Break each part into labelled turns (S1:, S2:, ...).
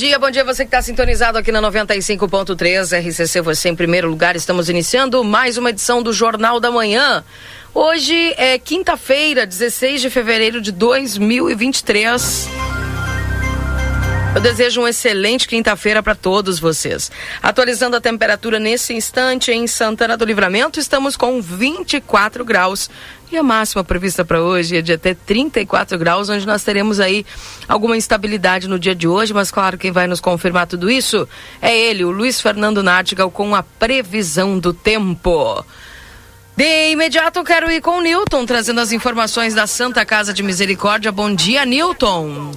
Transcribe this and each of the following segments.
S1: Dia, bom dia você que está sintonizado aqui na 95.3 RCC, você em primeiro lugar. Estamos iniciando mais uma edição do Jornal da Manhã. Hoje é quinta-feira, 16 de fevereiro de 2023. Eu desejo uma excelente quinta-feira para todos vocês. Atualizando a temperatura nesse instante em Santana do Livramento, estamos com 24 graus. E a máxima prevista para hoje é de até 34 graus, onde nós teremos aí alguma instabilidade no dia de hoje, mas claro, quem vai nos confirmar tudo isso é ele, o Luiz Fernando Nartigal, com a previsão do tempo. De imediato quero ir com o Newton, trazendo as informações da Santa Casa de Misericórdia. Bom dia, Newton.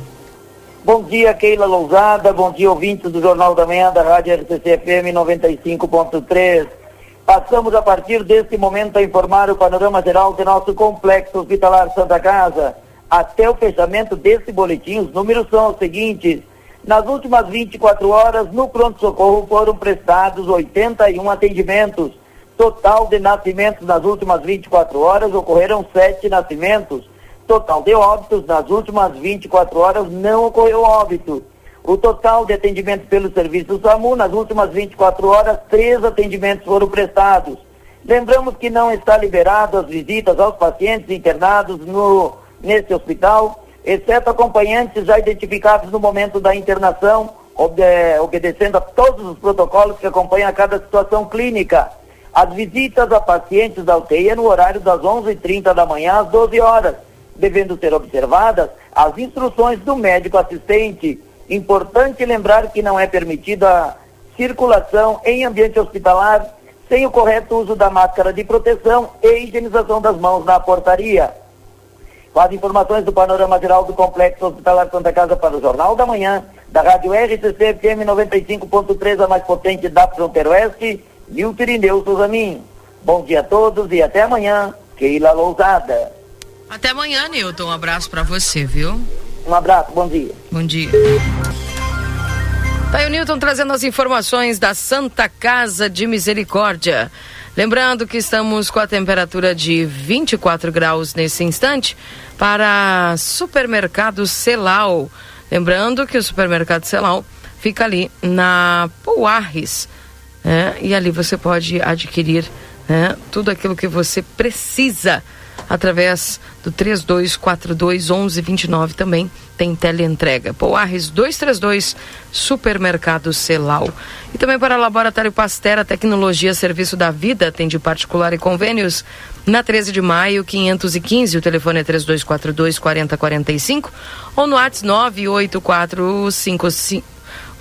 S2: Bom dia, Keila Lousada. Bom dia, ouvintes do Jornal da Manhã da Rádio RCC FM 95.3. Passamos a partir deste momento a informar o panorama geral do nosso complexo hospitalar Santa Casa. Até o fechamento desse boletim, os números são os seguintes. Nas últimas 24 horas, no pronto-socorro foram prestados 81 atendimentos. Total de nascimentos nas últimas 24 horas ocorreram sete nascimentos total de óbitos nas últimas 24 horas não ocorreu óbito. O total de atendimento pelo serviço SAMU nas últimas 24 horas, três atendimentos foram prestados. Lembramos que não está liberado as visitas aos pacientes internados no, nesse hospital, exceto acompanhantes já identificados no momento da internação, obedecendo a todos os protocolos que acompanham a cada situação clínica. As visitas a pacientes da UTI é no horário das 11h30 da manhã às 12 horas devendo ser observadas as instruções do médico assistente. Importante lembrar que não é permitida circulação em ambiente hospitalar sem o correto uso da máscara de proteção e higienização das mãos na portaria. Com as informações do panorama geral do Complexo Hospitalar Santa Casa para o Jornal da Manhã, da Rádio RCC FM 95.3, a mais potente da Fronteira Oeste, Nilton Irineu Souzamin. Bom dia a todos e até amanhã. Keila Lousada.
S1: Até amanhã, Nilton. Um abraço para você, viu?
S2: Um abraço, bom dia.
S1: Bom dia. Tá aí o Nilton trazendo as informações da Santa Casa de Misericórdia. Lembrando que estamos com a temperatura de 24 graus nesse instante para supermercado Celal. Lembrando que o supermercado Celal fica ali na Pouarres. Né? E ali você pode adquirir né, tudo aquilo que você precisa através do 3242 1129 também tem teleentrega. Poarres 232 Supermercado Celal. E também para Laboratório Pastera Tecnologia Serviço da Vida, tem de particular e convênios. Na 13 de maio, 515, o telefone é 3242 4045 ou no WhatsApp 98455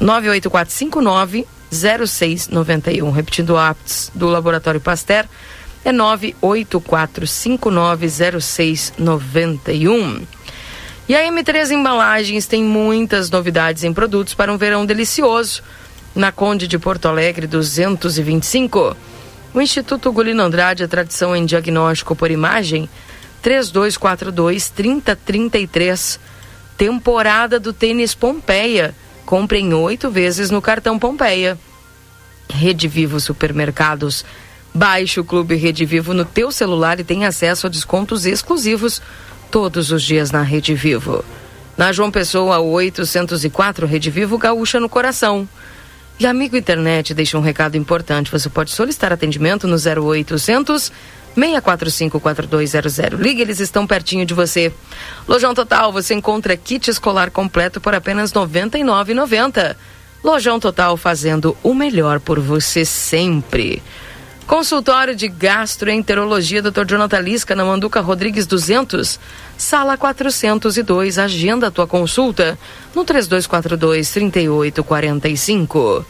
S1: 98459 0691. Repetindo o apps do Laboratório Pasteur é 984590691. E a M3 Embalagens tem muitas novidades em produtos para um verão delicioso. Na Conde de Porto Alegre 225. O Instituto Gulino Andrade, a tradição em diagnóstico por imagem, 3242 3033. Temporada do tênis Pompeia. Compre em oito vezes no cartão Pompeia. Rede Vivo Supermercados Baixe o Clube Rede Vivo no teu celular e tenha acesso a descontos exclusivos todos os dias na Rede Vivo. Na João Pessoa 804 Rede Vivo Gaúcha no coração. E amigo internet deixa um recado importante. Você pode solicitar atendimento no 0800 645 4200. Ligue, eles estão pertinho de você. Lojão Total, você encontra kit escolar completo por apenas R$ 99,90. Lojão Total fazendo o melhor por você sempre. Consultório de Gastroenterologia, Dr. Jonathan Lisca, na Manduca Rodrigues 200, sala 402. Agenda a tua consulta no 3242 3845.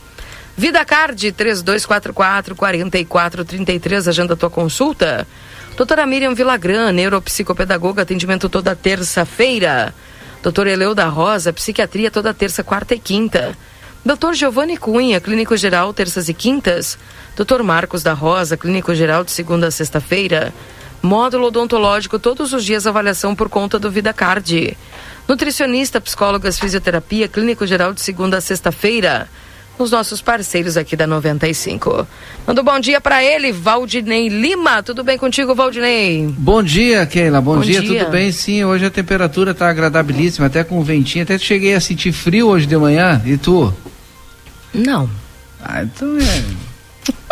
S1: Vida Card 3244 4433. Agenda a tua consulta. Doutora Miriam Vilagran, neuropsicopedagoga, atendimento toda terça-feira. Doutor Eleu da Rosa, psiquiatria toda terça, quarta e quinta. Dr. Giovanni Cunha, Clínico Geral, terças e quintas. Dr. Marcos da Rosa, Clínico Geral, de segunda a sexta-feira. Módulo odontológico, todos os dias avaliação por conta do VidaCard. Nutricionista, psicólogas, fisioterapia, Clínico Geral, de segunda a sexta-feira os nossos parceiros aqui da 95. Manda um bom dia para ele, Valdinei Lima. Tudo bem contigo, Valdinei?
S3: Bom dia, Keila. Bom, bom dia. dia, tudo bem? Sim, hoje a temperatura está agradabilíssima, até com ventinho. Até cheguei a sentir frio hoje de manhã. E tu?
S1: Não.
S3: Ah, então é.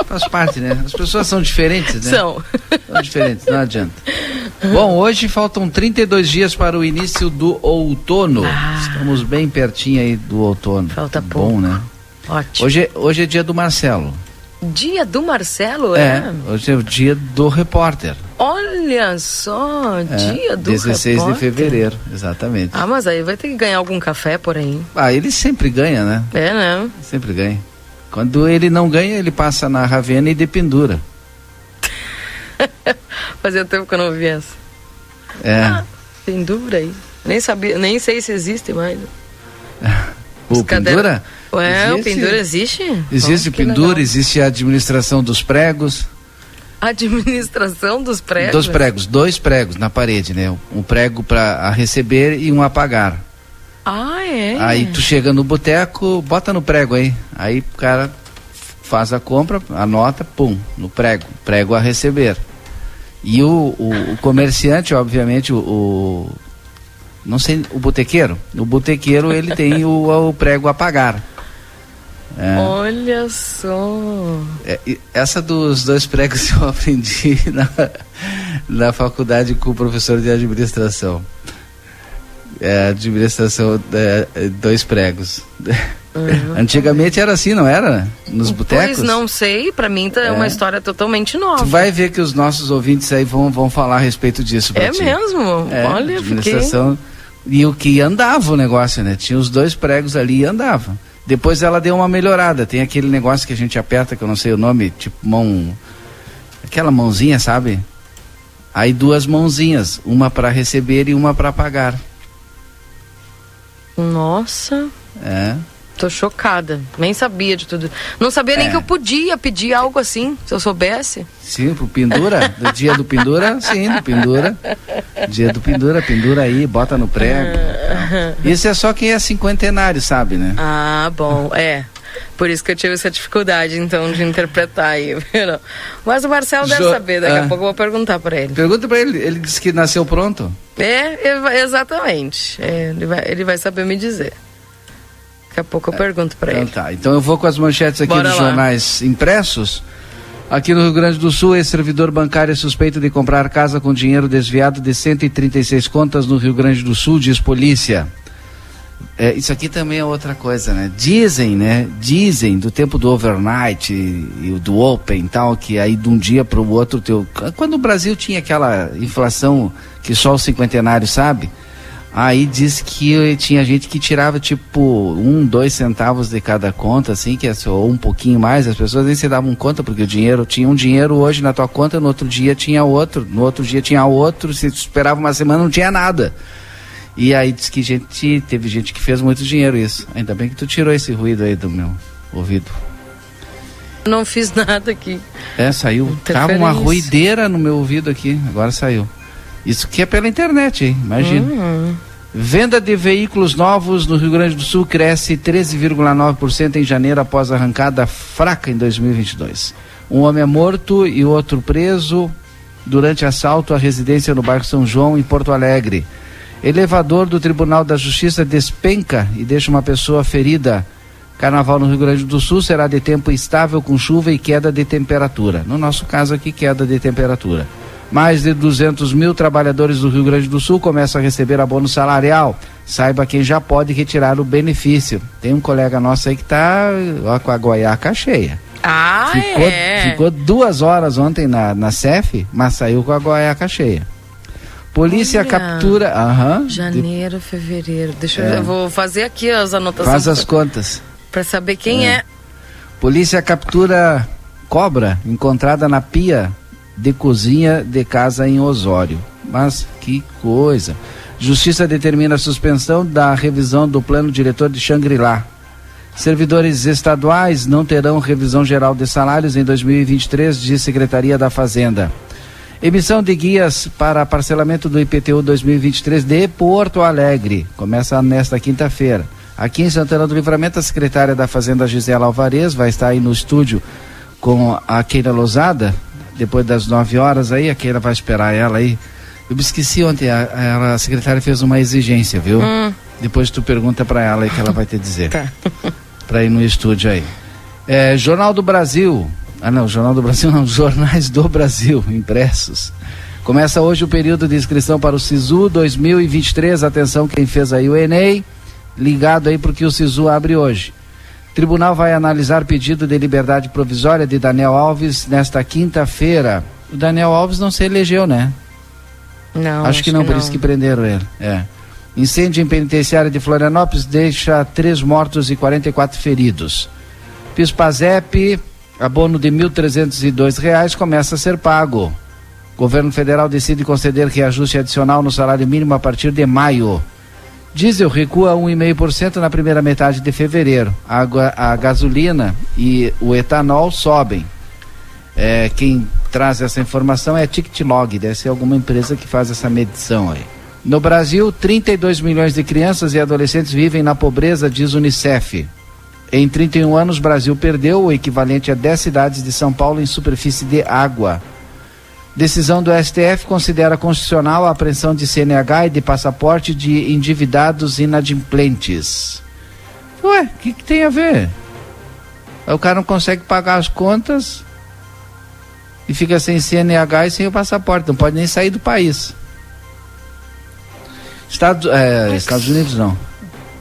S3: Faz parte, né? As pessoas são diferentes, né?
S1: São.
S3: São diferentes, não adianta. Bom, hoje faltam 32 dias para o início do outono. Ah. Estamos bem pertinho aí do outono.
S1: Falta pouco. Bom, né?
S3: Ótimo. Hoje, é, hoje é dia do Marcelo.
S1: Dia do Marcelo,
S3: é? É, hoje é o dia do repórter.
S1: Olha só, é, dia do
S3: 16 repórter. de fevereiro, exatamente.
S1: Ah, mas aí vai ter que ganhar algum café por aí.
S3: Ah, ele sempre ganha, né?
S1: É, né?
S3: Sempre ganha. Quando ele não ganha, ele passa na Ravena e dependura.
S1: Fazia tempo que eu não vi essa.
S3: É. Ah,
S1: pendura aí. Nem sabia, nem sei se existe mais.
S3: O pendura?
S1: Ué, existe, o pendura existe?
S3: Existe pendura, legal. existe a administração dos pregos.
S1: Administração dos pregos?
S3: Dos pregos, dois pregos na parede, né? Um prego para receber e um apagar.
S1: Ah, é?
S3: Aí tu chega no boteco, bota no prego aí. Aí o cara faz a compra, anota, pum, no prego, prego a receber. E o, o, o comerciante, obviamente, o, o não sei, o botequeiro. O botequeiro ele tem o, o prego a pagar.
S1: É. Olha só.
S3: É, essa dos dois pregos eu aprendi na, na faculdade com o professor de administração. É, administração, é, dois pregos. Uhum. Antigamente era assim, não era? Nos botecos?
S1: Pois não sei, para mim tá é uma história totalmente nova.
S3: Tu vai ver que os nossos ouvintes aí vão, vão falar a respeito disso.
S1: É ti. mesmo? É, Olha,
S3: administração. Fiquei... E o que andava o negócio, né? Tinha os dois pregos ali e andava. Depois ela deu uma melhorada. Tem aquele negócio que a gente aperta, que eu não sei o nome, tipo mão. Aquela mãozinha, sabe? Aí duas mãozinhas, uma para receber e uma para pagar.
S1: Nossa.
S3: É.
S1: Tô chocada. Nem sabia de tudo. Não sabia nem é. que eu podia pedir algo assim, se eu soubesse.
S3: Sim, pro pendura, do dia do pendura, sim, do pendura. Dia do pendura, pendura aí, bota no prego. Isso é só quem é cinquentenário, sabe, né?
S1: Ah, bom, é. Por isso que eu tive essa dificuldade, então, de interpretar aí. Mas o Marcelo deve jo saber, daqui ah, a pouco eu vou perguntar para ele.
S3: Pergunta para ele, ele disse que nasceu pronto?
S1: É, exatamente. É, ele, vai, ele vai saber me dizer. Daqui a pouco eu pergunto para então, ele.
S3: Tá, então eu vou com as manchetes aqui Bora dos lá. jornais impressos. Aqui no Rio Grande do Sul, esse servidor bancário é suspeito de comprar casa com dinheiro desviado de 136 contas no Rio Grande do Sul, diz polícia. É, isso aqui também é outra coisa, né? Dizem, né? Dizem do tempo do overnight e, e do open tal, que aí de um dia para o outro teu. Quando o Brasil tinha aquela inflação que só o cinquentenário sabe, Aí diz que tinha gente que tirava tipo um, dois centavos de cada conta, assim, que é só um pouquinho mais. As pessoas nem se davam conta, porque o dinheiro tinha um dinheiro hoje na tua conta, no outro dia tinha outro, no outro dia tinha outro, se esperava uma semana não tinha nada. E aí diz que gente, teve gente que fez muito dinheiro isso. Ainda bem que tu tirou esse ruído aí do meu ouvido.
S1: Não fiz nada aqui.
S3: É, saiu. Tava uma ruideira no meu ouvido aqui, agora saiu. Isso que é pela internet, hein? Imagina. Uhum. Venda de veículos novos no Rio Grande do Sul cresce 13,9% em janeiro após arrancada fraca em 2022. Um homem é morto e outro preso durante assalto à residência no bairro São João, em Porto Alegre. Elevador do Tribunal da Justiça despenca e deixa uma pessoa ferida. Carnaval no Rio Grande do Sul será de tempo instável com chuva e queda de temperatura. No nosso caso aqui, queda de temperatura. Mais de 200 mil trabalhadores do Rio Grande do Sul começam a receber abono salarial. Saiba quem já pode retirar o benefício. Tem um colega nosso aí que está com a goiaca cheia.
S1: Ah,
S3: ficou,
S1: é?
S3: Ficou duas horas ontem na, na CEF, mas saiu com a goiaca cheia. Polícia Olha, captura. Aham.
S1: Janeiro, de... fevereiro. Deixa é. eu, eu vou fazer aqui as anotações.
S3: Faz as contas.
S1: Para saber quem é. é.
S3: Polícia captura cobra encontrada na pia de cozinha de casa em Osório. Mas que coisa! Justiça determina a suspensão da revisão do plano diretor de Xangri-Lá. Servidores estaduais não terão revisão geral de salários em 2023, diz Secretaria da Fazenda. Emissão de guias para parcelamento do IPTU 2023 de Porto Alegre. Começa nesta quinta-feira. Aqui em Santana do Livramento, a secretária da Fazenda Gisela Alvarez vai estar aí no estúdio com a Keira Lozada, depois das 9 horas aí, a Keira vai esperar ela aí. Eu me esqueci ontem, a, a, a secretária fez uma exigência, viu? Hum. Depois tu pergunta para ela aí que ela vai te dizer. Tá. para ir no estúdio aí. É, Jornal do Brasil. Ah não, Jornal do Brasil não, Jornais do Brasil, impressos. Começa hoje o período de inscrição para o SISU 2023. Atenção quem fez aí o Enem, ligado aí porque o SISU abre hoje. Tribunal vai analisar pedido de liberdade provisória de Daniel Alves nesta quinta-feira. O Daniel Alves não se elegeu, né?
S1: Não.
S3: Acho, acho que não, que por não. isso que prenderam ele. É. Incêndio em penitenciária de Florianópolis deixa três mortos e 44 feridos. Pispazep, abono de R$ 1.302 começa a ser pago. Governo federal decide conceder reajuste adicional no salário mínimo a partir de maio. Diesel recua 1,5% na primeira metade de fevereiro. A, a, gasolina e o etanol sobem. É, quem traz essa informação é a TicketLog, deve ser alguma empresa que faz essa medição aí. No Brasil, 32 milhões de crianças e adolescentes vivem na pobreza, diz Unicef. Em 31 anos, o Brasil perdeu o equivalente a 10 cidades de São Paulo em superfície de água. Decisão do STF considera constitucional a apreensão de CNH e de passaporte de endividados inadimplentes. Ué, o que, que, tem a ver? O cara não consegue pagar as contas e fica sem CNH e sem o passaporte, não pode nem sair do país. Estados, é, Estados Unidos não.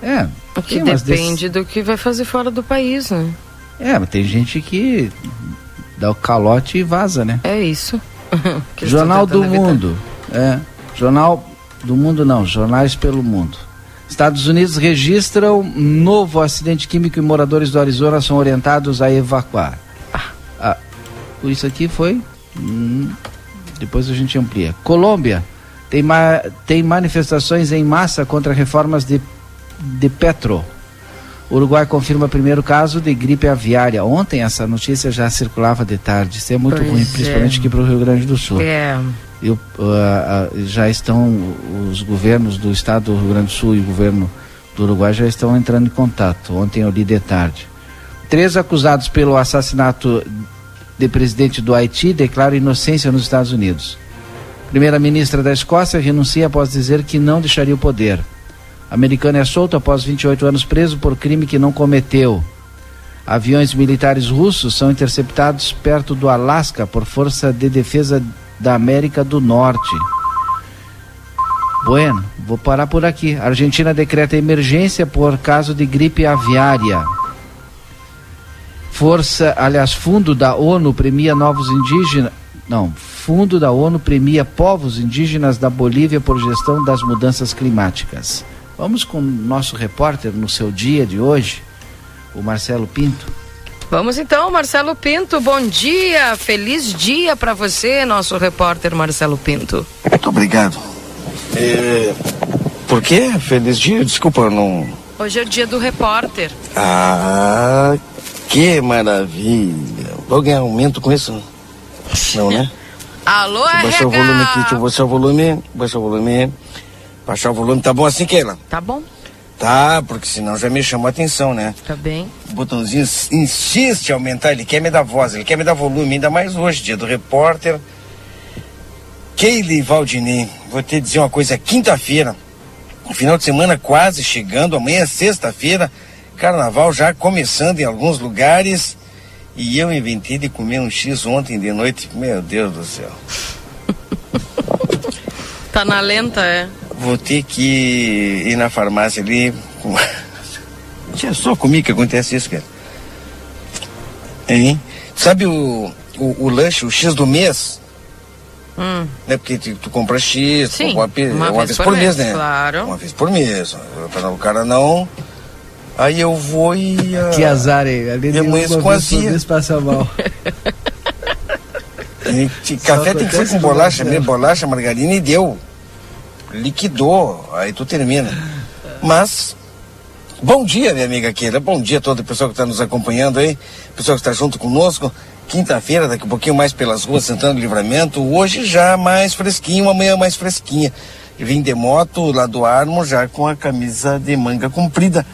S1: É. Porque depende desse... do que vai fazer fora do país, né?
S3: É, mas tem gente que dá o calote e vaza, né?
S1: É isso.
S3: Jornal do evitar. Mundo. É. Jornal do Mundo não, jornais pelo mundo. Estados Unidos registram novo acidente químico e moradores do Arizona são orientados a evacuar. Ah. ah isso aqui foi. Hum, depois a gente amplia. Colômbia tem, ma tem manifestações em massa contra reformas de, de Petro. O Uruguai confirma o primeiro caso de gripe aviária. Ontem essa notícia já circulava de tarde. Isso é muito pois ruim, é. principalmente aqui para o Rio Grande do Sul.
S1: É.
S3: Eu, uh, uh, já estão os governos do estado do Rio Grande do Sul e o governo do Uruguai já estão entrando em contato. Ontem eu li de tarde. Três acusados pelo assassinato de presidente do Haiti declaram inocência nos Estados Unidos. Primeira-ministra da Escócia renuncia após dizer que não deixaria o poder. Americano é solto após 28 anos preso por crime que não cometeu. Aviões militares russos são interceptados perto do Alasca por Força de Defesa da América do Norte. Bueno, vou parar por aqui. Argentina decreta emergência por caso de gripe aviária. Força, aliás, fundo da ONU premia novos indígenas. Não, Fundo da ONU premia povos indígenas da Bolívia por gestão das mudanças climáticas. Vamos com o nosso repórter no seu dia de hoje, o Marcelo Pinto.
S1: Vamos então, Marcelo Pinto, bom dia, feliz dia para você, nosso repórter Marcelo Pinto.
S4: Muito obrigado. É, por quê? Feliz dia? Desculpa, não.
S1: Hoje é o dia do repórter.
S4: Ah, que maravilha. Vou ganhar aumento com isso? Não, né?
S1: Alô, RH.
S4: Baixar o volume aqui, deixa eu baixar o volume. Baixar o volume. Baixar o volume, tá bom assim, Keila?
S1: Tá bom.
S4: Tá, porque senão já me chamou a atenção, né?
S1: Tá bem.
S4: O botãozinho insiste em aumentar, ele quer me dar voz, ele quer me dar volume, ainda mais hoje, dia do repórter. Keile Valdini, vou te dizer uma coisa, quinta-feira, o final de semana quase chegando, amanhã é sexta-feira, carnaval já começando em alguns lugares. E eu inventei de comer um X ontem de noite. Meu Deus do céu.
S1: tá na lenta, é?
S4: Vou ter que ir na farmácia ali. Com... É só comigo que acontece isso, cara. Hein? Sabe o, o, o lanche, o X do mês? Hum. Né? Porque tu, tu compra X,
S1: Sim,
S4: uma,
S1: uma, uma vez, por, por mês, mês, né?
S4: Claro. Uma vez por mês. Para o cara não Aí eu vou e. Uh,
S3: que azar, hein? Ali
S4: eu amanheço com azia.
S3: passa mal.
S4: café tem que ser com bolacha mesmo, bolacha, margarina e deu. Liquidou, aí tu termina. Mas Bom dia, minha amiga Keila. Bom dia a todo o pessoal que está nos acompanhando aí, pessoal que está junto conosco. Quinta-feira, daqui um pouquinho mais pelas ruas, sentando livramento. Hoje já mais fresquinho, amanhã mais fresquinha. Vim de moto lá do Armo já com a camisa de manga comprida.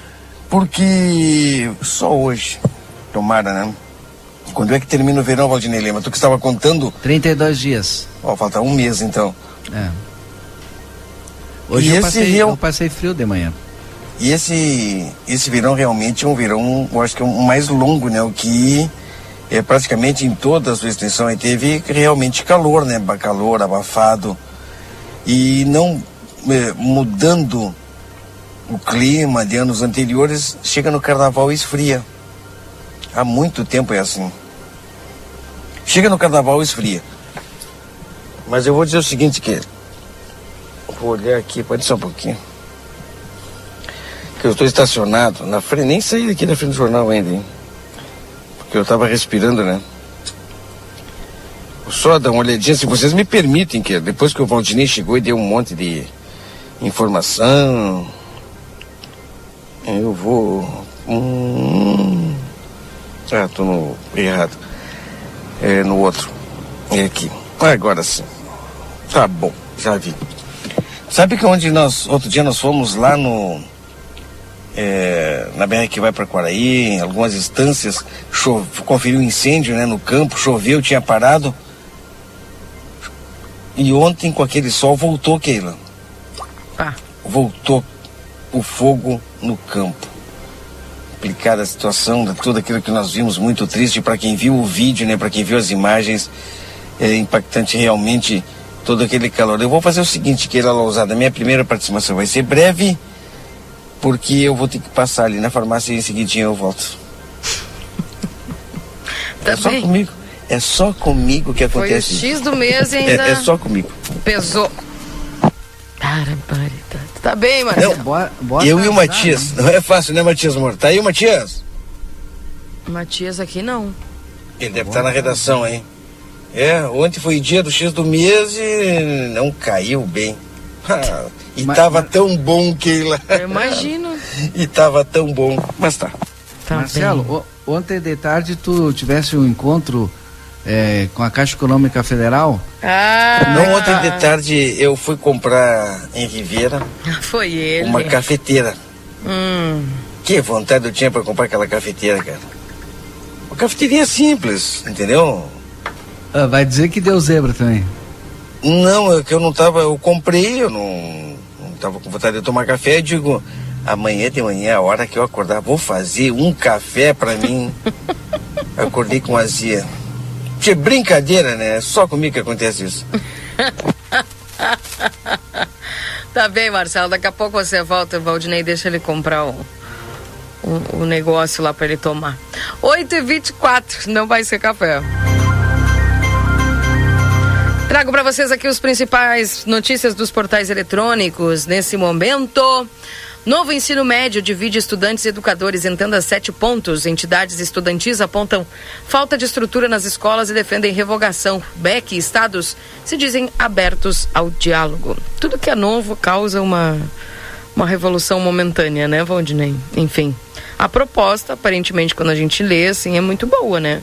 S4: Porque só hoje, tomara, né? Quando é que termina o verão, Valdinei Lema? Tu que estava contando?
S3: 32 dias.
S4: Ó, falta um mês então.
S3: É. Hoje eu passei, real... eu passei frio de manhã.
S4: E esse, esse verão realmente é um verão, eu acho que é um mais longo, né? O que é praticamente em toda a sua extensão aí teve realmente calor, né? Calor, abafado. E não é, mudando o clima de anos anteriores, chega no carnaval e esfria. Há muito tempo é assim. Chega no carnaval e esfria. Mas eu vou dizer o seguinte que vou olhar aqui, pode ser um pouquinho que eu estou estacionado na frente, nem saí daqui da frente do jornal ainda, hein? Porque eu estava respirando, né? Só dar uma olhadinha, se vocês me permitem, que depois que o Valdinei chegou e deu um monte de informação, eu vou. Hum... Ah, tô no errado. É no outro. É aqui. Agora sim. Tá bom, já vi. Sabe que onde nós, outro dia nós fomos lá no é, na BR que vai para Quaraí, em algumas instâncias, chove, conferiu um incêndio né, no campo, choveu, tinha parado. E ontem, com aquele sol, voltou, Keila. Ah. Voltou o fogo no campo. Complicada a situação de tudo aquilo que nós vimos, muito triste para quem viu o vídeo, né, para quem viu as imagens. É impactante realmente todo aquele calor. Eu vou fazer o seguinte, Keila Lousada, minha primeira participação vai ser breve porque eu vou ter que passar ali na farmácia e em seguidinho eu volto.
S1: tá
S4: é bem. só comigo. É só comigo que acontece.
S1: Foi o X do mês ainda.
S4: É, é só comigo.
S1: Pesou. Barbaridade. Tá bem, Marcelo.
S4: Bora, bora eu e o Matias. Né? Não é fácil, né, Matias Moro? Tá aí o Matias?
S1: Matias aqui não.
S4: Ele deve estar tá na redação, hein? É, ontem foi dia do X do mês e não caiu bem. Ah, e mas, tava mas... tão bom, Keila.
S1: Eu imagino.
S4: e tava tão bom. Mas tá.
S3: tá Marcelo, ontem de tarde tu tivesse um encontro é, com a Caixa Econômica Federal?
S4: Ah, Não, ontem de tarde eu fui comprar em Ribeira.
S1: Foi ele.
S4: Uma cafeteira.
S1: Hum.
S4: Que vontade eu tinha para comprar aquela cafeteira, cara. Uma cafeteria simples, entendeu?
S3: Ah, vai dizer que deu zebra também.
S4: Não, é que eu não tava, eu comprei, eu não, não tava com vontade de tomar café, eu digo, amanhã de manhã, a hora que eu acordar, vou fazer um café para mim. Acordei com azia. Que brincadeira, né? É só comigo que acontece isso.
S1: tá bem, Marcelo. Daqui a pouco você volta, Valdinei, deixa ele comprar o, o, o negócio lá para ele tomar. 8h24, não vai ser café. Trago para vocês aqui os principais notícias dos portais eletrônicos nesse momento. Novo ensino médio divide estudantes e educadores em tandas sete pontos. Entidades estudantis apontam falta de estrutura nas escolas e defendem revogação. BEC e estados se dizem abertos ao diálogo. Tudo que é novo causa uma, uma revolução momentânea, né, Valdinei? Enfim, a proposta, aparentemente, quando a gente lê, assim, é muito boa, né?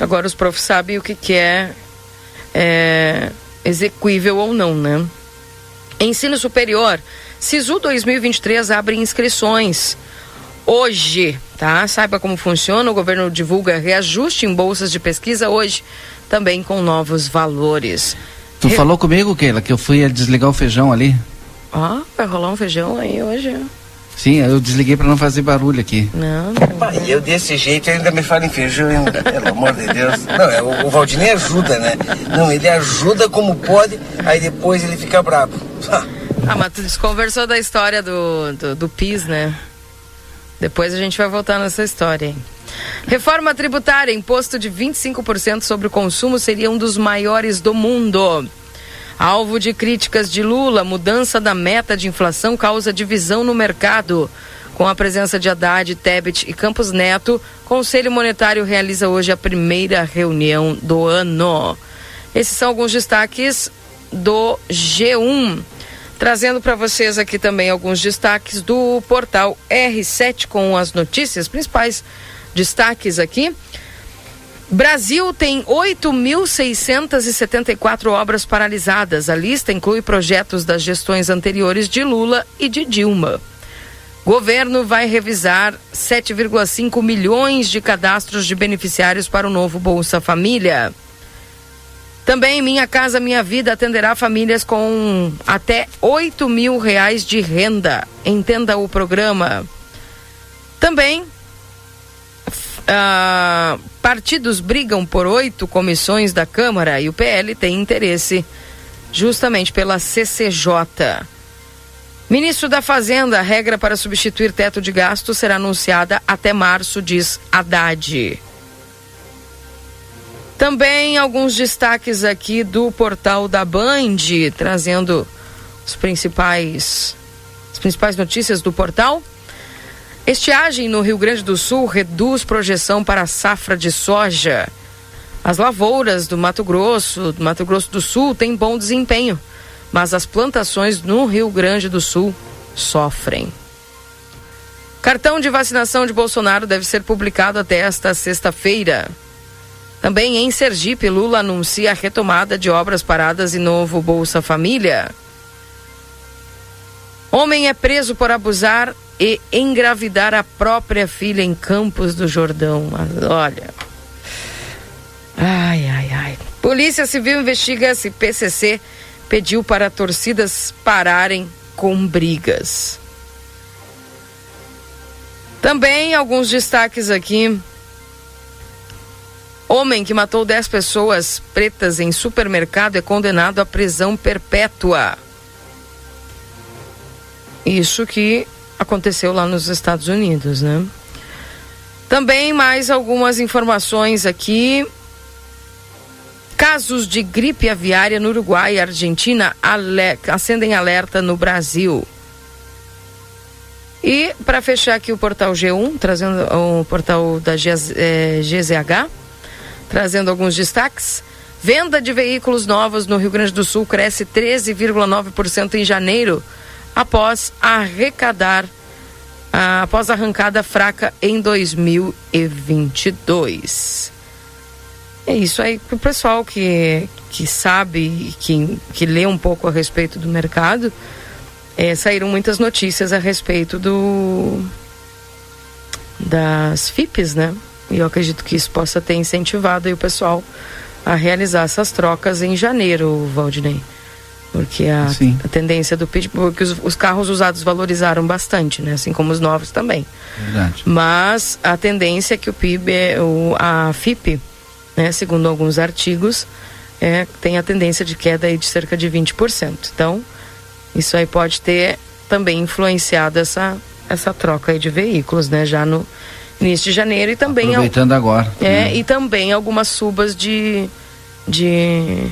S1: Agora os profs sabem o que, que é é, execuível ou não, né? Ensino superior, SISU 2023 abre inscrições hoje, tá? Saiba como funciona, o governo divulga reajuste em bolsas de pesquisa hoje, também com novos valores.
S3: Tu Re... falou comigo, Keila, que eu fui desligar o feijão ali?
S1: Oh, vai rolar um feijão aí hoje.
S3: Sim, eu desliguei para não fazer barulho aqui.
S1: Não.
S4: E eu desse jeito ainda me falo em feijão, pelo amor de Deus. Não, é, o, o Valdinei ajuda, né? Não, ele ajuda como pode, aí depois ele fica bravo.
S1: ah, mas tu conversou da história do, do, do PIS, né? Depois a gente vai voltar nessa história, hein? Reforma tributária, imposto de 25% sobre o consumo seria um dos maiores do mundo. Alvo de críticas de Lula, mudança da meta de inflação causa divisão no mercado. Com a presença de Haddad, Tebet e Campos Neto, Conselho Monetário realiza hoje a primeira reunião do ano. Esses são alguns destaques do G1. Trazendo para vocês aqui também alguns destaques do portal R7 com as notícias principais destaques aqui. Brasil tem 8.674 obras paralisadas. A lista inclui projetos das gestões anteriores de Lula e de Dilma. Governo vai revisar 7,5 milhões de cadastros de beneficiários para o novo Bolsa Família. Também Minha Casa Minha Vida atenderá famílias com até 8 mil reais de renda. Entenda o programa. Também uh, partidos brigam por oito comissões da Câmara e o PL tem interesse justamente pela CCJ. Ministro da Fazenda, a regra para substituir teto de gasto será anunciada até março, diz Haddad. Também alguns destaques aqui do portal da Band, trazendo os principais, as principais notícias do portal. Estiagem no Rio Grande do Sul reduz projeção para a safra de soja. As lavouras do Mato Grosso, do Mato Grosso do Sul, têm bom desempenho, mas as plantações no Rio Grande do Sul sofrem. Cartão de vacinação de Bolsonaro deve ser publicado até esta sexta-feira. Também em Sergipe, Lula anuncia a retomada de obras paradas e novo Bolsa Família. Homem é preso por abusar e engravidar a própria filha em Campos do Jordão. Mas olha. Ai, ai, ai. Polícia Civil investiga se PCC pediu para torcidas pararem com brigas. Também alguns destaques aqui. Homem que matou 10 pessoas pretas em supermercado é condenado à prisão perpétua. Isso que aconteceu lá nos Estados Unidos, né? Também mais algumas informações aqui. Casos de gripe aviária no Uruguai e Argentina acendem alerta no Brasil. E para fechar aqui o portal G1, trazendo o portal da GZH, eh, trazendo alguns destaques. Venda de veículos novos no Rio Grande do Sul cresce 13,9% em janeiro, após arrecadar, ah, após arrancada fraca em 2022. É isso aí para o pessoal que, que sabe, que, que lê um pouco a respeito do mercado. É, saíram muitas notícias a respeito do das FIPs, né? E eu acredito que isso possa ter incentivado o pessoal a realizar essas trocas em janeiro, Valdinei. Porque a, a tendência do PIB, porque os, os, carros usados valorizaram bastante, né? Assim como os novos também. Verdade. Mas a tendência é que o PIB, é, o, a FIP, né, segundo alguns artigos, é, tem a tendência de queda aí de cerca de 20%. Então, isso aí pode ter também influenciado essa, essa troca aí de veículos, né? Já no, início de janeiro e também
S3: aproveitando agora
S1: é né? e também algumas subas de de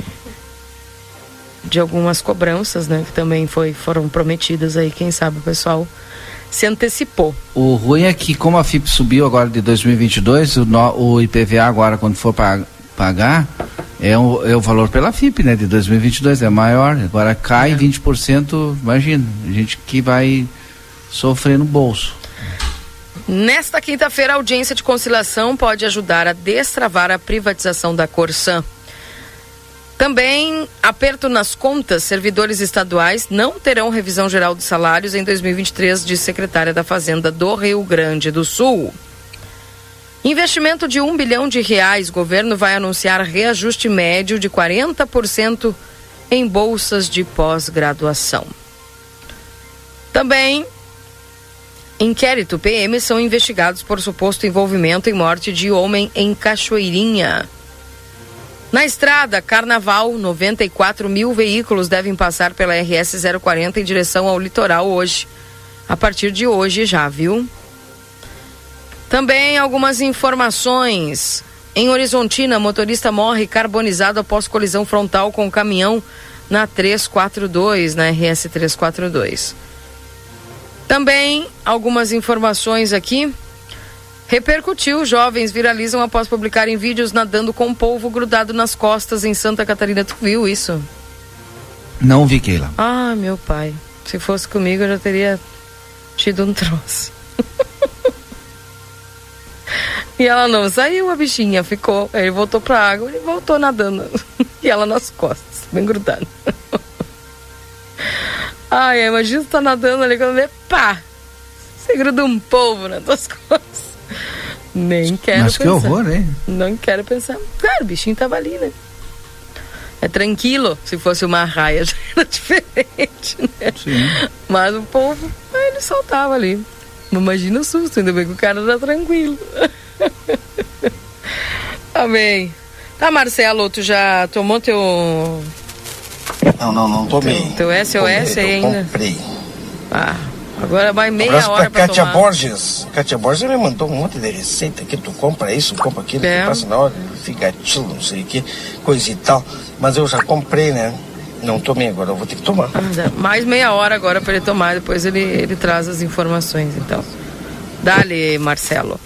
S1: de algumas cobranças né que também foi foram prometidas aí quem sabe o pessoal se antecipou
S3: o ruim é que como a FIP subiu agora de 2022 o, no, o IPVA agora quando for pagar é o, é o valor pela FIP né de 2022 é maior agora cai é. 20% imagina a gente que vai sofrer no bolso
S1: Nesta quinta-feira, a audiência de conciliação pode ajudar a destravar a privatização da Corsã. Também, aperto nas contas, servidores estaduais não terão revisão geral de salários em 2023, de secretária da Fazenda do Rio Grande do Sul. Investimento de um bilhão de reais. Governo vai anunciar reajuste médio de 40% em bolsas de pós-graduação. Também, Inquérito PM são investigados por suposto envolvimento em morte de homem em Cachoeirinha. Na estrada, Carnaval, 94 mil veículos devem passar pela RS 040 em direção ao litoral hoje. A partir de hoje já, viu? Também algumas informações. Em Horizontina, motorista morre carbonizado após colisão frontal com o caminhão na 342, na RS 342. Também algumas informações aqui. Repercutiu, jovens viralizam após publicarem vídeos nadando com polvo grudado nas costas em Santa Catarina. Tu viu isso?
S3: Não vi, Keila.
S1: Ah, meu pai. Se fosse comigo, eu já teria tido um troço. e ela não saiu, a bichinha ficou. Ele voltou pra água e voltou nadando. e ela nas costas, bem grudada. Ai, imagina você tá nadando ali quando vê, pá! Você gruda um polvo nas tuas costas. Nem quero
S3: Mas
S1: pensar.
S3: que horror, hein?
S1: Não quero pensar. Claro, o bichinho tava ali, né? É tranquilo. Se fosse uma raia, já era diferente, né?
S3: Sim.
S1: Mas o povo, ele soltava ali. Não imagina o susto, ainda bem que o cara tá tranquilo. tá bem. Tá, Marcelo, tu já tomou teu.
S4: Não, não, não tomei.
S1: Teu SOS aí ainda?
S4: Comprei.
S1: Ah, agora vai meia
S4: Abraço
S1: hora
S4: pra
S1: pra
S4: Kátia
S1: tomar.
S4: Borges. Kátia Borges me mandou um monte de receita que tu compra isso, compra aquilo,
S1: É.
S4: passa na hora, fica tilo, não sei o que, coisa e tal. Mas eu já comprei, né? Não tomei agora, eu vou ter que tomar.
S1: É, Mais meia hora agora para ele tomar, depois ele, ele traz as informações, então. Dale, Marcelo.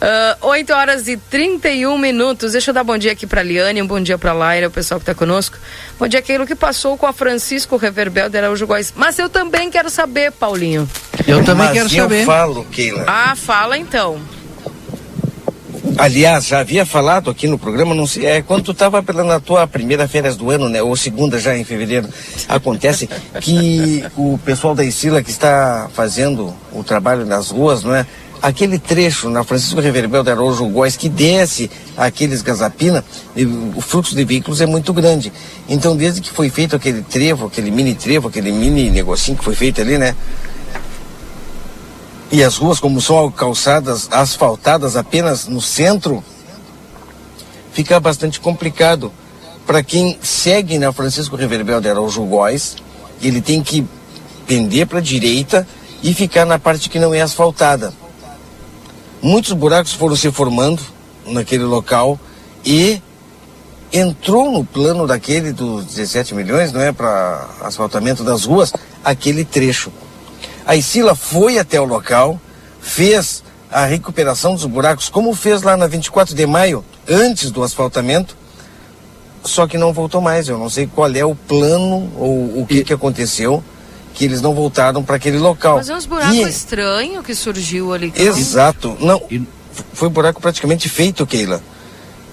S1: Ah, 8 horas e 31 minutos. Deixa eu dar bom dia aqui para Liane, um bom dia para Laira, o pessoal que está conosco. Bom dia aquilo que passou com a Francisco Reverbel de Araújo Góes. Mas eu também quero saber, Paulinho.
S3: Eu também
S4: Mas
S3: quero
S4: eu
S3: saber.
S4: falo, Keila.
S1: Ah, fala então.
S4: Aliás, já havia falado aqui no programa, não sei, é quando tu estava na tua primeira férias do ano, né, ou segunda já em fevereiro, acontece que o pessoal da Isila que está fazendo o trabalho nas ruas, não é? Aquele trecho na Francisco Reverbel da Araújo Góes que desce aqueles gasapina, e o fluxo de veículos é muito grande. Então, desde que foi feito aquele trevo, aquele mini trevo, aquele mini negocinho que foi feito ali, né? E as ruas, como são calçadas, asfaltadas apenas no centro, fica bastante complicado. Para quem segue na Francisco Reverbel de Araújo Góes, ele tem que pender para a direita e ficar na parte que não é asfaltada. Muitos buracos foram se formando naquele local e entrou no plano daquele dos 17 milhões, não é, para asfaltamento das ruas, aquele trecho. A Isila foi até o local, fez a recuperação dos buracos, como fez lá na 24 de maio, antes do asfaltamento, só que não voltou mais. Eu não sei qual é o plano ou o que, que aconteceu, que eles não voltaram para aquele local.
S1: Mas é uns buracos
S4: E-
S1: estranhos que surgiu ali. que
S4: Exato. Não, foi buraco praticamente feito, Keila.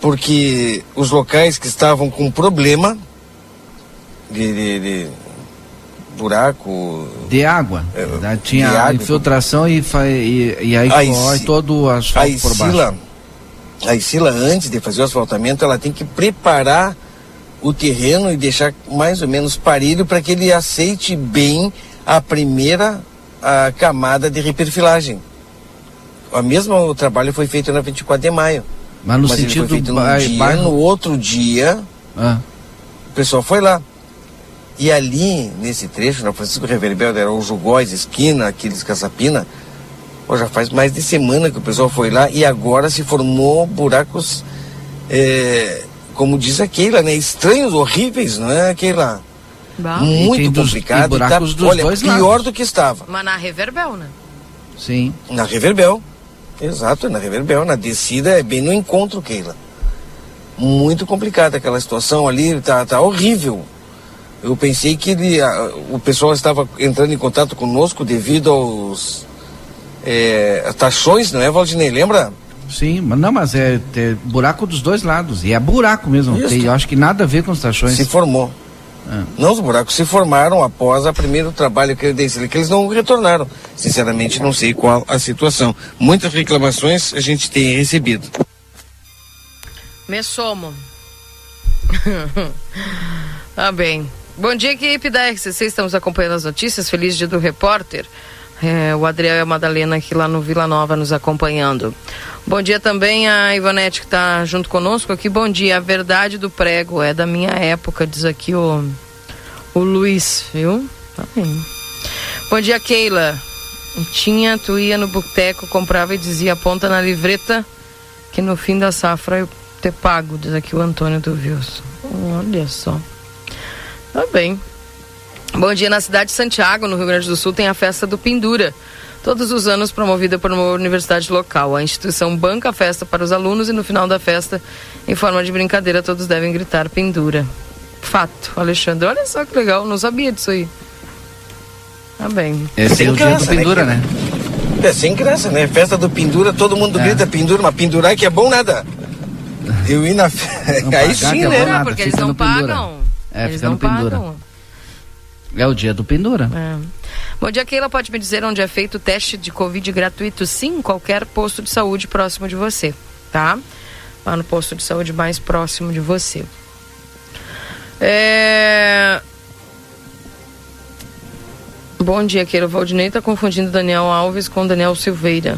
S4: Porque os locais que estavam com problema de, de- de buraco,
S3: De água.
S4: É,
S3: verdade, Tinha
S4: de água.
S3: infiltração e, fa- e, e aí
S4: A
S3: corre
S4: Isi-
S3: todo o
S4: a
S3: asfalto por baixo.
S4: A Isila, antes de fazer o asfaltamento, ela tem que preparar o terreno e deixar mais ou menos parelho para que ele aceite bem a primeira a camada de reperfilagem. O mesmo trabalho foi feito na 24 de maio.
S3: Mas no
S4: Mas ele
S3: sentido
S4: foi feito num
S3: ba-
S4: dia,
S3: bairro-
S4: no outro dia,
S3: Ah,
S4: o pessoal foi lá. E ali, nesse trecho, na Francisco Reverbel, era o Jugóis, esquina, aqueles Caçapina, pô, já faz mais de semana que o pessoal foi lá e agora se formou buracos, é, como diz a Keila, né? Estranhos, horríveis, não é, Keila?
S1: Bah.
S4: Muito
S3: dos-
S4: complicado.
S3: e
S4: tá,
S3: dos
S4: olha,
S3: dois
S4: pior
S3: lados.
S4: do que estava.
S1: Mas na Reverbel, né?
S3: sim.
S4: Na Reverbel. Exato, na Reverbel. Na descida é bem no encontro, Keila. Muito complicada aquela situação ali, tá, tá horrível. Eu pensei que ele, a- o pessoal estava entrando em contato conosco devido aos é, taxões, não é, Valdinei? Lembra?
S3: Sim, mas não, mas é, é buraco dos dois lados. E é buraco mesmo.
S4: Isso.
S3: Tem, eu acho que nada a ver com os taxões.
S4: Se formou.
S3: Ah.
S4: Não, os buracos se formaram após o primeiro trabalho que eles que eles não retornaram. Sinceramente, não sei qual a situação. Muitas reclamações a gente tem recebido.
S1: Me somo. tá bem. Bom dia, equipe da RCC. Estamos acompanhando as notícias. Feliz dia do repórter. É, o Adriel e a Madalena aqui lá no Vila Nova nos acompanhando. Bom dia também a Ivonete que está junto conosco aqui. Bom dia. A verdade do prego é da minha época, diz aqui o, o Luiz, viu? Tá bem. Bom dia, Keila. Tinha, tu ia no boteco, comprava e dizia aponta na livreta que no fim da safra eu ter pago, diz aqui o Antônio do Wilson. Olha só. Tá bem. Bom dia, na cidade de Santiago, no Rio Grande do Sul, tem a festa do Pendura. Todos os anos promovida por uma universidade local. A instituição banca a festa para os alunos e no final da festa, em forma de brincadeira, todos devem gritar Pendura. Fato, Alexandre. Olha só que legal, não sabia disso aí. Tá bem.
S3: Esse é o dia do pendura, né?
S4: É sem graça, né? Festa do pendura, todo mundo é. grita pendura, mas pendurar que é bom nada. Eu ir na. Aí sim,
S1: é né? Nada, porque eles não pagam. É, eles não pagam.
S3: É o dia do pendura.
S1: É. Bom dia, Keila. Pode me dizer onde é feito o teste de Covid gratuito? Sim, qualquer posto de saúde próximo de você, tá? Lá no posto de saúde mais próximo de você. É... Bom dia, Keila. O Valdinei está confundindo Daniel Alves com Daniel Silveira.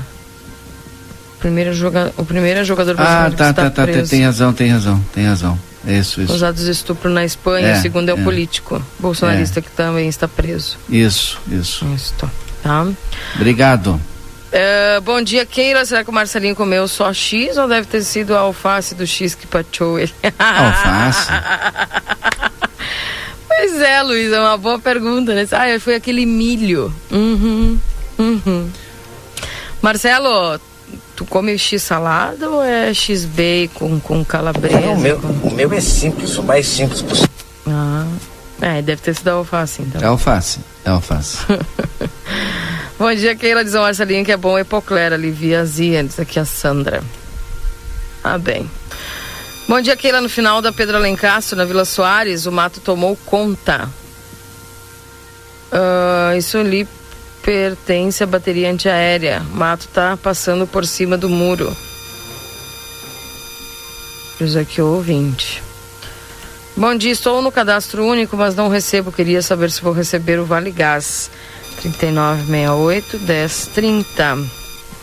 S1: Primeiro joga... O primeiro jogador
S3: brasileiro ah, tá, tá, tá, tá, tem razão, tem razão, tem razão. Isso, isso.
S1: Usados de estupro na Espanha, é, segundo é o é. político bolsonarista é. que também está preso.
S3: Isso, isso.
S1: Isso, tá.
S3: Obrigado.
S1: Uh, bom dia, Keila. Será que o Marcelinho comeu só X ou deve ter sido a alface do X que pateou ele?
S3: Alface?
S1: pois é, Luiz, é uma boa pergunta, né? Ah, foi aquele milho. Uhum, uhum. Marcelo, Tu come X salada ou é X bacon com calabresa? Não,
S4: o, meu, com... o meu é simples, o mais simples possível.
S1: Ah, é, deve ter sido alface então.
S3: É alface, é alface.
S1: bom dia, Keila diz o Marcelinho que é bom epoclera, alivia azia, diz aqui a Sandra. Ah, bem. Bom dia, Keila. No final da Pedro Alencastro, na Vila Soares, o mato tomou conta. Uh, isso ali pertence à bateria antiaérea. Mato está passando por cima do muro. Diz aqui o ouvinte. Bom dia, estou no cadastro único, mas não recebo. Queria saber se vou receber o Vale Gás. 3968 1030.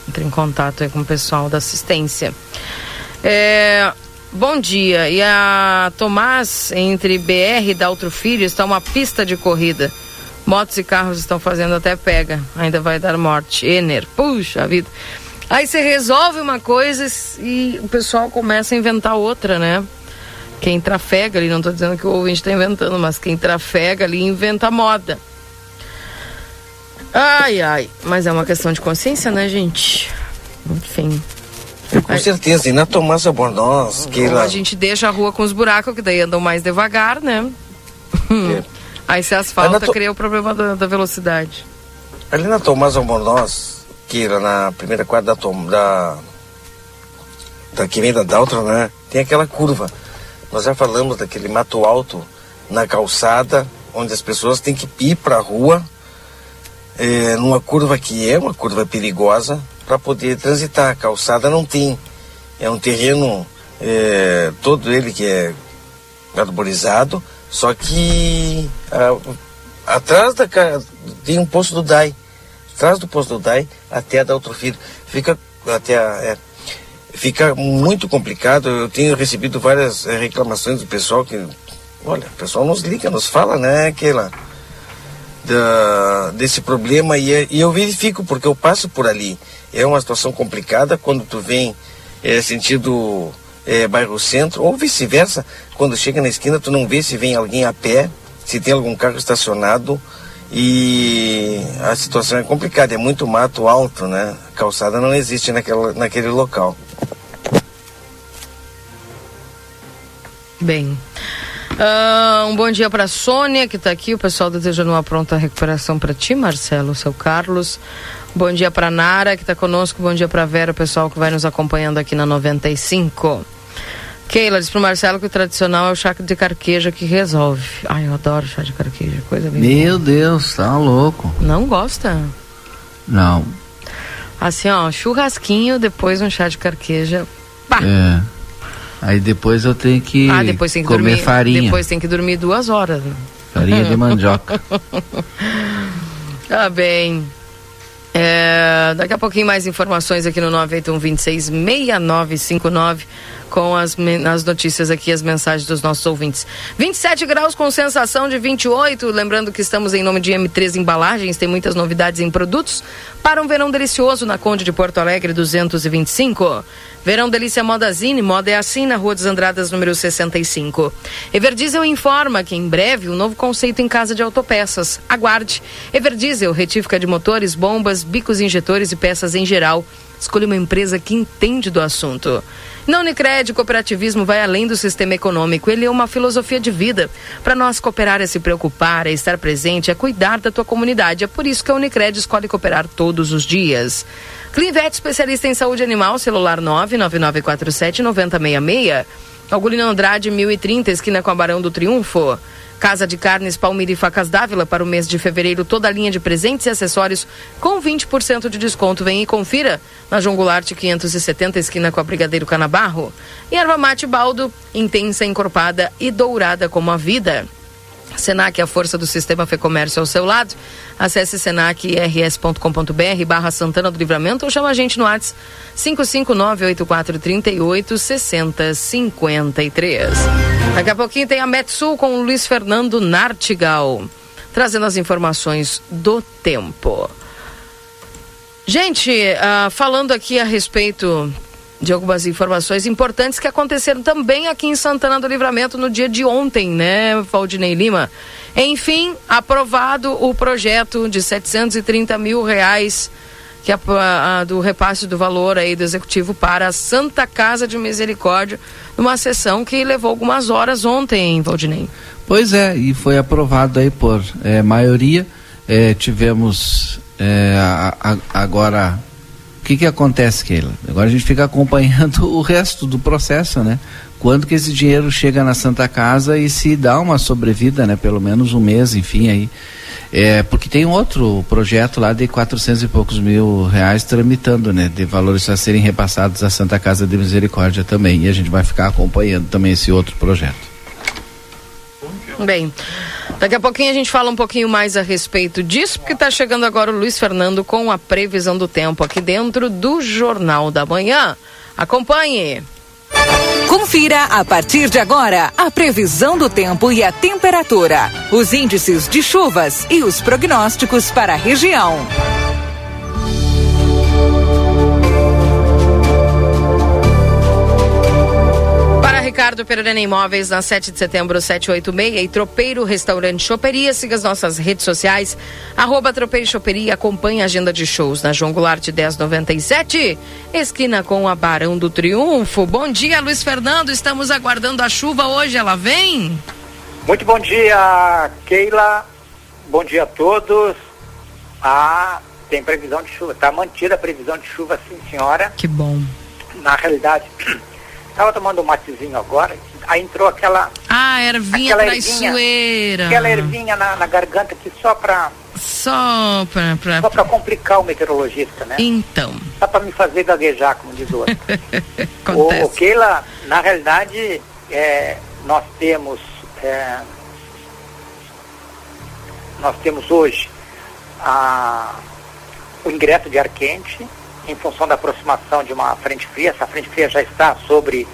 S1: Entre em contato com o pessoal da assistência. É, bom dia. E a Tomás, entre BR e Daltro Filho, está uma pista de corrida. Motos e carros estão fazendo até pega. Ainda vai dar morte. Ener, puxa vida. Aí você resolve uma coisa e o pessoal começa a inventar outra, né? Quem trafega ali, não estou dizendo que o ouvinte está inventando, mas quem trafega ali inventa moda. Ai, ai. Mas é uma questão de consciência, né, gente? Enfim.
S4: Com certeza, e na Tomás Albornoz, que
S1: lá... A gente deixa a rua com os buracos, que daí andam mais devagar, né? É. Aí se asfalta, to... cria o problema da, da, velocidade.
S4: Ali na Tomás Albornoz, que era na primeira quadra da, Tom, da, da que vem da Daltro, né? Tem aquela curva. Nós já falamos daquele mato alto na calçada, onde as pessoas têm que ir para a rua, é, numa curva que é uma curva perigosa, para poder transitar. A calçada não tem. É um terreno é, todo ele que é arborizado, só que atrás da tem um posto do DAI. Atrás do posto do DAI até a da filho. Fica até a, é, fica muito complicado. Eu tenho recebido várias é, reclamações do pessoal que, olha, o pessoal nos liga, nos fala, né, aquela da, desse problema e, é, e, eu verifico porque eu passo por ali. É uma situação complicada quando tu vem é, sentido é, bairro centro, ou vice-versa, quando chega na esquina tu não vê se vem alguém a pé, se tem algum carro estacionado e a situação é complicada, é muito mato alto, né? Calçada não existe naquela, naquele local.
S1: Bem. Uh, um bom dia para Sônia, que está aqui. O pessoal desejando uma pronta recuperação para ti, Marcelo, seu Carlos. Bom dia para Nara, que está conosco. Bom dia para Vera, o pessoal que vai nos acompanhando aqui na 95. Keila diz pro Marcelo que o tradicional é o chá de carqueja que resolve. Ai, eu adoro chá de carqueja, coisa bem
S3: Meu boa. Deus, tá louco.
S1: Não gosta?
S3: Não.
S1: Assim, ó, churrasquinho, depois um chá de carqueja. Pá.
S3: É. Aí depois eu tenho que, ah, depois tem que comer
S1: dormir,
S3: farinha.
S1: Depois tem que dormir duas horas. Né?
S3: Farinha de mandioca.
S1: tá bem. É, daqui a pouquinho mais informações aqui no 981 26 6959 com as, as notícias aqui, as mensagens dos nossos ouvintes. 27 graus com sensação de 28. Lembrando que estamos em nome de M3 Embalagens, tem muitas novidades em produtos para um verão delicioso na Conde de Porto Alegre 225. Verão Delícia Modazine, moda é assim na Rua dos Andradas, número 65. Everdiesel informa que em breve um novo conceito em casa de autopeças. Aguarde. Everdiesel, retífica de motores, bombas, bicos injetores e peças em geral Escolha uma empresa que entende do assunto. Na Unicred, o cooperativismo vai além do sistema econômico. Ele é uma filosofia de vida. Para nós, cooperar é se preocupar, é estar presente, é cuidar da tua comunidade. É por isso que a Unicred escolhe cooperar todos os dias. Clinvet, especialista em saúde animal, celular 99947 9066. Algolino Andrade, 1030, esquina com a Barão do Triunfo. Casa de Carnes Palmira e Facas Dávila para o mês de fevereiro, toda a linha de presentes e acessórios com 20% de desconto. Vem e confira na João Goulart 570, esquina com a Brigadeiro Canabarro. E erva mate baldo, intensa, encorpada e dourada como a vida. Senac, a força do sistema Fê Comércio ao seu lado. Acesse senacrs.com.br barra Santana do Livramento ou chama a gente no WhatsApp 559-8438-6053. Daqui a pouquinho tem a Metsul com o Luiz Fernando Nartigal, trazendo as informações do tempo. Gente, uh, falando aqui a respeito de algumas informações importantes que aconteceram também aqui em Santana do Livramento no dia de ontem, né, Valdinei Lima? Enfim, aprovado o projeto de 730 mil reais que a, a, do repasse do valor aí do executivo para a Santa Casa de Misericórdia, numa sessão que levou algumas horas ontem, Valdinei.
S3: Pois é, e foi aprovado aí por é, maioria. É, tivemos é, a, agora o que, que acontece, Keila? Agora a gente fica acompanhando o resto do processo, né? Quando que esse dinheiro chega na Santa Casa e se dá uma sobrevida, né? Pelo menos um mês, enfim, aí. É, porque tem outro projeto lá de 400 e poucos mil reais tramitando, né? De valores a serem repassados à Santa Casa de Misericórdia também. E a gente vai ficar acompanhando também esse outro projeto.
S1: Bem, daqui a pouquinho a gente fala um pouquinho mais a respeito disso, porque está chegando agora o Luiz Fernando com a previsão do tempo aqui dentro do Jornal da Manhã. Acompanhe!
S5: Confira a partir de agora a previsão do tempo e a temperatura, os índices de chuvas e os prognósticos para a região.
S1: Ricardo Pereira Imóveis, na 7 de setembro, 786, e Tropeiro Restaurante Choperia. Siga as nossas redes sociais, arroba Tropeiro Choperia, acompanhe a agenda de shows na João Goulart 1097, esquina com a Barão do Triunfo. Bom dia, Luiz Fernando, estamos aguardando a chuva hoje, ela vem?
S6: Muito bom dia, Keila, bom dia a todos. Ah, tem previsão de chuva, está mantida a previsão de chuva, sim senhora.
S1: Que bom.
S6: Na realidade... Tava tomando um matezinho agora, aí entrou aquela.
S1: Ah, ervinha aquela traiçoeira.
S6: aquela ervinha na, na, garganta que só pra.
S1: Só pra, pra.
S6: Só pra complicar o meteorologista, né?
S1: Então.
S6: Só pra me fazer gaguejar, como diz o outro. O, o Keila, na realidade, é, nós temos. É, nós temos hoje a, o ingresso de ar quente em função da aproximação de uma frente fria. Essa frente fria já está sobre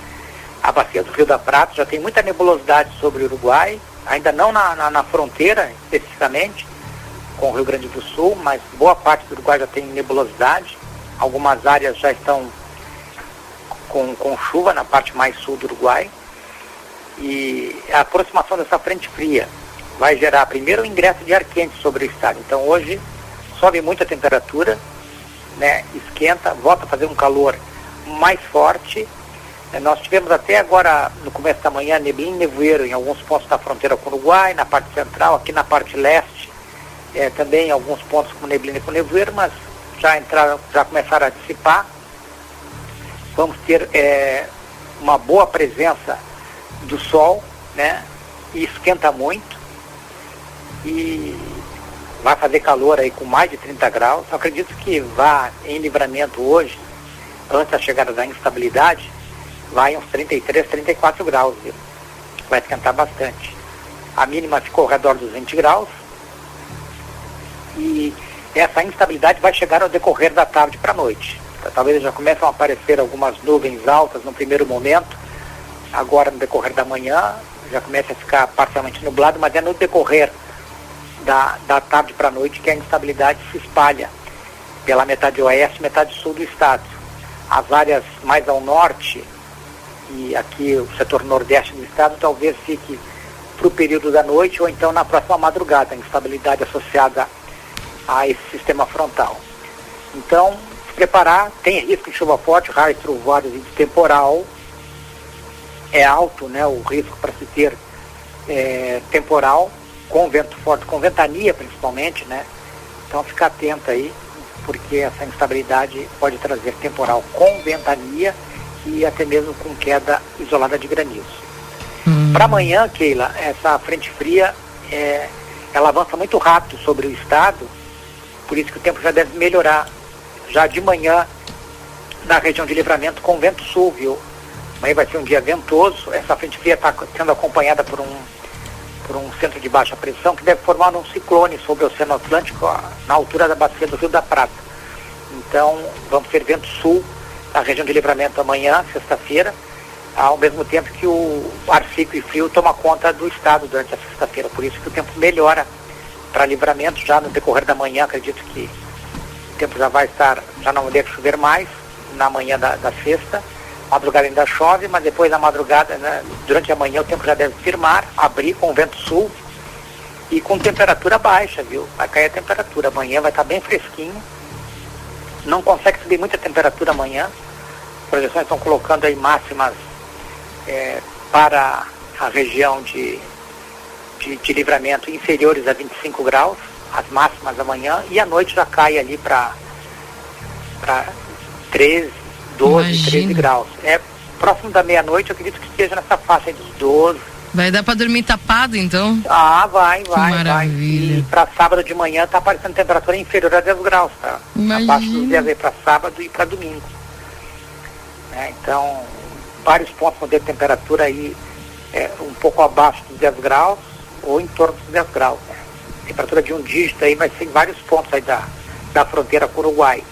S6: a bacia do Rio da Prata, já tem muita nebulosidade sobre o Uruguai, ainda não na, na, na fronteira especificamente com o Rio Grande do Sul, mas boa parte do Uruguai já tem nebulosidade. Algumas áreas já estão com, com chuva na parte mais sul do Uruguai. E a aproximação dessa frente fria vai gerar primeiro o ingresso de ar quente sobre o estado. Então hoje sobe muito a temperatura, né, esquenta, volta a fazer um calor mais forte. É, nós tivemos até agora, no começo da manhã, neblina e nevoeiro em alguns pontos da fronteira com o Uruguai, na parte central, aqui na parte leste, é, também alguns pontos com neblina e com nevoeiro, mas já entraram, já começaram a dissipar. Vamos ter é, uma boa presença do sol, né? E esquenta muito. E vai fazer calor aí com mais de 30 graus. Acredito que vá em livramento hoje, antes da chegada da instabilidade, vai uns 33, 34 graus. Viu? Vai esquentar bastante. A mínima ficou ao redor dos 20 graus. E essa instabilidade vai chegar ao decorrer da tarde para a noite. Então, talvez já começam a aparecer algumas nuvens altas no primeiro momento. Agora, no decorrer da manhã, já começa a ficar parcialmente nublado, mas é no decorrer da, da tarde para a noite que a instabilidade se espalha pela metade oeste metade sul do estado. As áreas mais ao norte e aqui o setor nordeste do estado talvez fique para o período da noite ou então na próxima madrugada, a instabilidade associada a esse sistema frontal. Então, preparar, tem risco de chuva forte, raios, trovoadas e de temporal. É alto né, o risco para se ter é, temporal, com vento forte, com ventania principalmente, né? Então fica atento aí, porque essa instabilidade pode trazer temporal com ventania e até mesmo com queda isolada de granizo. Hum. Para amanhã, Keila, essa frente fria é, ela avança muito rápido sobre o estado, por isso que o tempo já deve melhorar. Já de manhã, na região de livramento, com vento sul, viu? Amanhã vai ser um dia ventoso. Essa frente fria está sendo acompanhada por um, por um centro de baixa pressão que deve formar um ciclone sobre o Oceano Atlântico na altura da bacia do Rio da Prata. Então, vamos ter vento sul na região de livramento amanhã, sexta-feira, ao mesmo tempo que o ar seco e frio toma conta do estado durante a sexta-feira. Por isso que o tempo melhora para livramento já no decorrer da manhã, acredito que o tempo já vai estar, já não deve chover mais na manhã da, da sexta. Madrugada ainda chove, mas depois da madrugada, né, durante a manhã o tempo já deve firmar, abrir com vento sul e com temperatura baixa, viu? Vai cair a temperatura. Amanhã vai estar bem fresquinho. Não consegue subir muita temperatura amanhã. As projeções estão colocando aí máximas é, para a região de de, de livramento inferiores a 25 graus, as máximas amanhã, e à noite já cai ali para 13, 12, Imagina. 13 graus. É próximo da meia-noite, eu acredito que esteja nessa faixa dos 12.
S1: Vai dar para dormir tapado, então?
S6: Ah, vai, vai, que vai. E para sábado de manhã tá aparecendo temperatura inferior a 10 graus, tá? Imagina. Abaixo dos 10 para sábado e para domingo. É, então, vários pontos de temperatura aí é, um pouco abaixo dos 10 graus ou em torno dos 10 graus. Né? Temperatura de um dígito aí vai ser em vários pontos aí da, da fronteira com o Uruguai.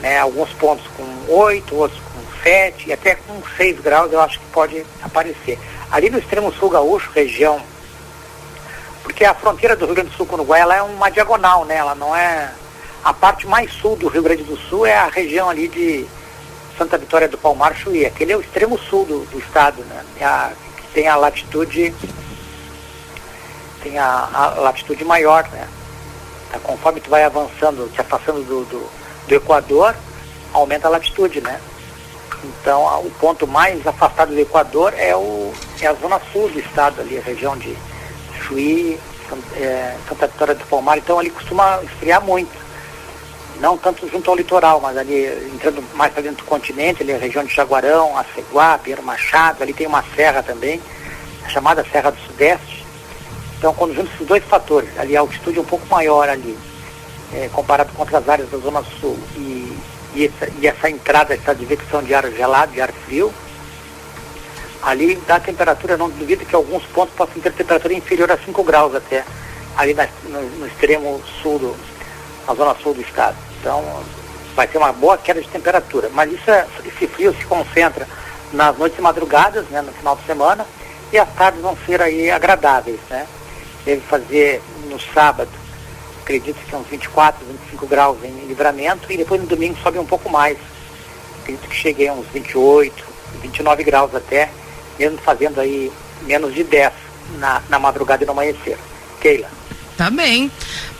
S6: Né? Alguns pontos com 8, outros com 7 e até com 6 graus eu acho que pode aparecer. Ali no extremo sul gaúcho, região, porque a fronteira do Rio Grande do Sul com o Uruguai ela é uma diagonal, né? Ela não é. A parte mais sul do Rio Grande do Sul é a região ali de Santa Vitória do Palmar, Chuí. Aquele é o extremo sul do, do estado, né? É a, tem a latitude tem a, a latitude maior, né? Tá, conforme tu vai avançando, se afastando do, do, do Equador, aumenta a latitude, né? Então, o ponto mais afastado do Equador é, o, é a zona sul do estado, ali, a região de Chuí, é, Santa Vitória do Palmar. Então, ali costuma esfriar muito. Não tanto junto ao litoral, mas ali entrando mais para dentro do continente, ali a região de Jaguarão, Aceguá, Pinheiro Machado, ali tem uma serra também, chamada Serra do Sudeste, então, quando juntos esses dois fatores, ali a altitude é um pouco maior ali, é, comparado com outras áreas da Zona Sul, e, e, essa, e essa entrada, essa advecção de ar gelado, de ar frio, ali dá temperatura, não duvido que alguns pontos possam ter temperatura inferior a 5 graus até, ali na, no, no, extremo sul, do, na zona sul do estado. Então, vai ter uma boa queda de temperatura. Mas isso é, esse frio se concentra nas noites e madrugadas, né, no final de semana, e as tardes vão ser aí agradáveis, né? deve fazer no sábado, acredito que são 24, 25 graus em livramento, e depois no domingo sobe um pouco mais. Acredito que cheguei a uns 28, 29 graus até, mesmo fazendo aí menos de 10 na, na madrugada e no amanhecer. Keila.
S1: Tá bem.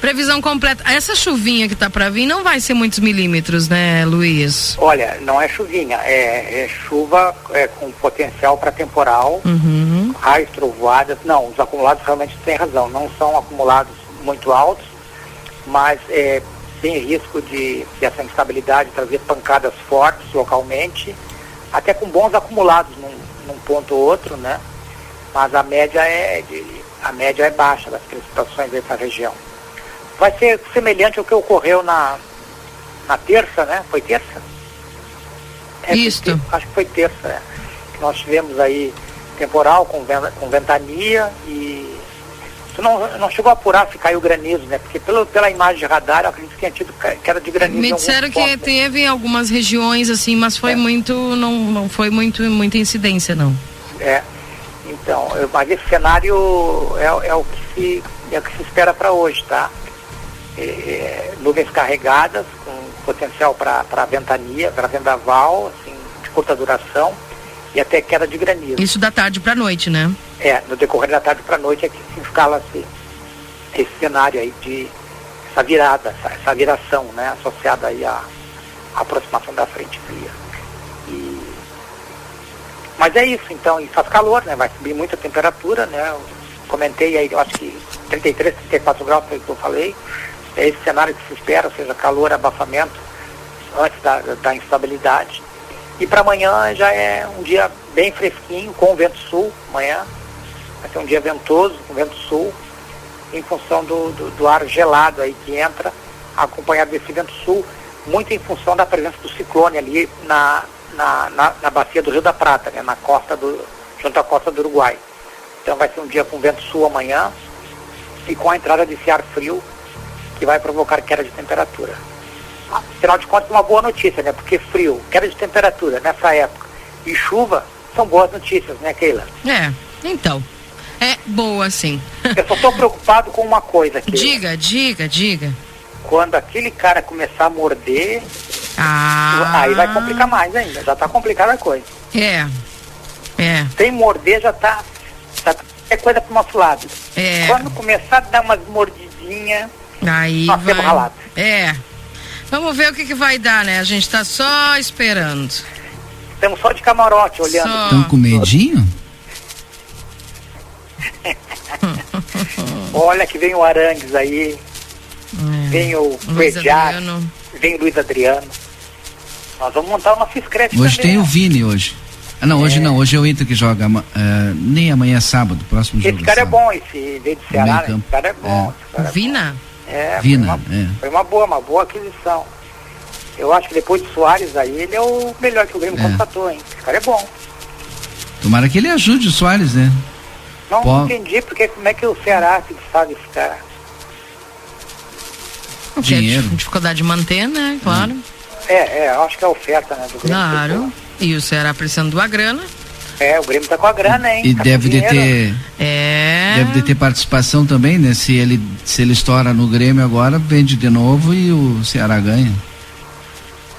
S1: Previsão completa. Essa chuvinha que tá para vir não vai ser muitos milímetros, né, Luiz?
S6: Olha, não é chuvinha, é, é chuva é, com potencial para temporal, uhum. raios, trovoadas. Não, os acumulados realmente têm razão, não são acumulados muito altos, mas é, tem risco de, de essa instabilidade trazer pancadas fortes localmente, até com bons acumulados num, num ponto ou outro, né? Mas a média é de a média é baixa das precipitações aí para a região. Vai ser semelhante ao que ocorreu na, na terça, né? Foi terça?
S1: É, Isto.
S6: acho que foi terça, né? Que nós tivemos aí temporal com, com ventania e não, não chegou a apurar se caiu granizo, né? Porque pelo, pela imagem de radar, eu acredito que tinha tido queda de granizo.
S1: Me disseram que pontos. teve em algumas regiões, assim, mas foi é. muito, não, não foi muito, muita incidência, não.
S6: É. Então, eu, mas esse cenário é, é, o que se, é o que se espera para hoje, tá? É, é, nuvens carregadas, com potencial para ventania, para vendaval, assim, de curta duração, e até queda de granizo.
S1: Isso da tarde para noite, né?
S6: É, no decorrer da tarde para noite é que se escala-se esse cenário aí de essa virada, essa, essa viração, né, associada aí à, a aproximação da frente fria. E... Mas é isso, então, e faz calor, né? Vai subir muita temperatura, né? Eu comentei aí, eu acho que 33, 34 graus foi o que eu falei. É esse cenário que se espera, ou seja, calor, abafamento, antes da, da instabilidade. E para amanhã já é um dia bem fresquinho, com vento sul, amanhã. Vai ser um dia ventoso, com vento sul, em função do, do, do ar gelado aí que entra, acompanhado desse vento sul, muito em função da presença do ciclone ali na, na, na, na bacia do Rio da Prata, né, na costa do, junto à costa do Uruguai. Então vai ser um dia com vento sul amanhã e com a entrada desse ar frio que vai provocar queda de temperatura. Afinal de contas, uma boa notícia, né? Porque frio, queda de temperatura nessa época e chuva são boas notícias, né, Keila?
S1: É, então. É boa, sim.
S6: Eu só estou preocupado com uma coisa aqui.
S1: Diga, diga, diga.
S6: Quando aquele cara começar a morder,
S1: ah.
S6: aí vai complicar mais ainda. Já está complicada a coisa.
S1: É. É.
S6: Sem morder já está tá, é coisa pro nosso lado.
S1: É.
S6: Quando começar a dar umas mordidinhas,
S1: aí
S6: nós
S1: vai...
S6: temos ralado.
S1: É. Vamos ver o que, que vai dar, né? A gente está só esperando.
S6: Estamos só de camarote olhando.
S3: Estão com medinho?
S6: Olha que vem o Arangues aí,
S1: É.
S6: vem o
S1: Adriano.
S6: vem o Luiz Adriano. Nós vamos montar o nosso scratch
S3: Hoje
S6: também,
S3: tem o
S6: né?
S3: Vini hoje. Ah, não, hoje não, hoje é o Inter que joga. eh, nem amanhã é sábado, próximo jogo.
S6: Esse cara é
S3: sábado.
S6: bom, esse veio de Ceará, né? Esse cara é bom. esse cara é bom. É,
S3: Vina,
S6: foi, uma,
S3: é.
S6: foi uma boa, uma boa aquisição. Eu acho que depois de Soares aí, ele é o melhor que o Grêmio
S3: É.
S6: contratou, hein? Esse cara é bom.
S3: Tomara que ele ajude o Soares, né?
S6: Não
S3: Pô.
S6: entendi porque como é que o Ceará se desfaz desse cara.
S1: Porque é
S3: Dinheiro.
S1: dif- dificuldade de manter, né? Claro.
S6: É, é, eu acho que é a oferta, né, do Grêmio.
S1: Claro. E o Ceará precisando de uma grana.
S6: É, o Grêmio tá com a grana, hein?
S3: E
S6: Tá
S3: deve de ter,
S1: É.
S3: deve de ter participação também, né? Se ele, se ele estoura no Grêmio agora, vende de novo e o Ceará ganha.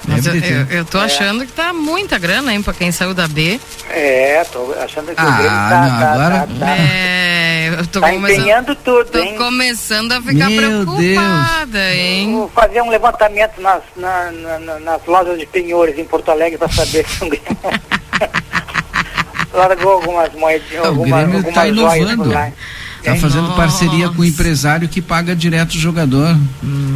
S1: Mas eu, eu, eu tô achando que tá muita grana, hein, pra quem saiu da B.
S6: É, tô achando que
S3: Ah,
S6: o Grêmio tá,
S3: não,
S6: tá,
S3: agora-
S6: tá, tá,
S1: É, eu tô
S6: tá empenhando tudo,
S1: Tô
S6: hein?
S1: começando a ficar
S3: Meu
S1: preocupada, hein?
S6: Vou fazer um levantamento nas, na- na- na- nas lojas de penhores em Porto Alegre para saber se o Grêmio largou algumas moedinhas,
S3: É, o
S6: algumas,
S3: Grêmio
S6: algumas
S3: tá
S6: joias por
S3: inovando.
S6: lá.
S3: Tá fazendo parceria com o empresário que paga direto o jogador.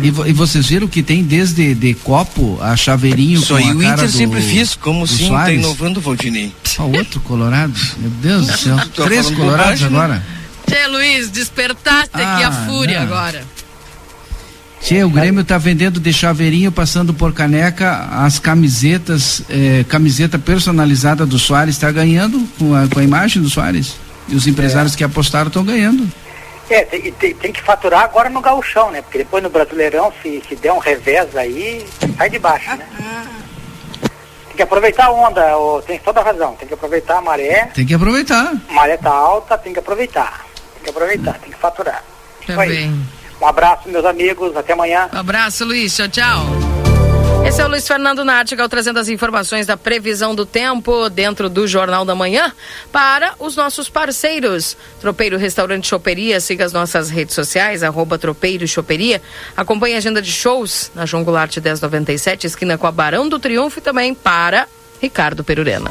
S3: E, vo- e vocês viram que tem desde de copo a chaveirinho
S4: Isso
S3: com
S4: aí
S3: a
S4: o Inter
S3: do-
S4: sempre fez, como sim, tá
S3: Soares.
S4: inovando o Valdinei.
S3: Ó, outro colorado. Meu Deus do céu. Três colorados
S4: bobagem, né?
S3: agora.
S1: Tchê, Luiz, despertaste aqui a
S3: Ah,
S1: fúria
S3: não.
S1: agora.
S3: Tchê, o Grêmio tá vendendo de chaveirinho, passando por caneca, as camisetas, eh, camiseta personalizada do Soares, tá ganhando com a, com a imagem do Soares. E os empresários que apostaram estão ganhando.
S6: É, tem, tem- tem que faturar agora no gauchão, né? Porque depois no Brasileirão, se, se der um revés aí, sai de baixo, né? Tem que aproveitar a onda, tem toda a razão. Tem que aproveitar a maré,
S3: Tem que aproveitar.
S6: a maré tá alta, tem que aproveitar. Tem que aproveitar, tem que faturar. Isso aí. Um abraço, meus amigos, até amanhã.
S1: Um abraço, Luiz. Tchau, tchau. Esse é o Luiz Fernando Nartigal trazendo as informações da previsão do tempo dentro do Jornal da Manhã para os nossos parceiros. Tropeiro Restaurante Choperia, siga as nossas redes sociais, arroba Tropeiro Choperia. Acompanhe a agenda de shows na João Goulart 1097, esquina com a Barão do Triunfo e também para Ricardo Perurena.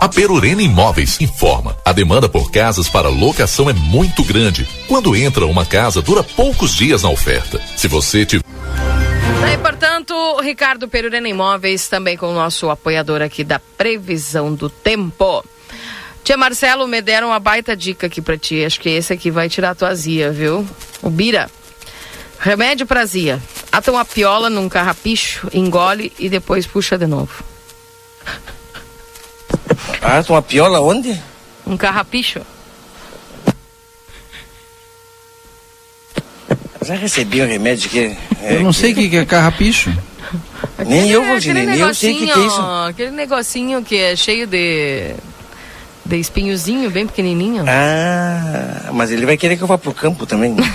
S7: A Perurena Imóveis informa. A demanda por casas para locação é muito grande. Quando entra uma casa, dura poucos dias na oferta. Se você tiver
S1: E, portanto, Ricardo Perurena Imóveis, também com o nosso apoiador aqui da previsão do tempo. Tia Marcelo, me deram uma baita dica aqui pra ti. Acho que esse aqui vai tirar a tua azia, viu? O Bira. Remédio pra azia. Ata uma piola num carrapicho, engole e depois puxa de novo.
S4: Ah, uma piola onde?
S1: Um carrapicho?
S4: Já recebi o remédio que.
S3: É, eu não sei o que, que é carrapicho.
S4: nem eu, Valdinei, nem eu sei o que, que é isso.
S1: Aquele negocinho que é cheio de. De espinhozinho, bem pequenininho.
S4: Ah, mas ele vai querer que eu vá pro campo também.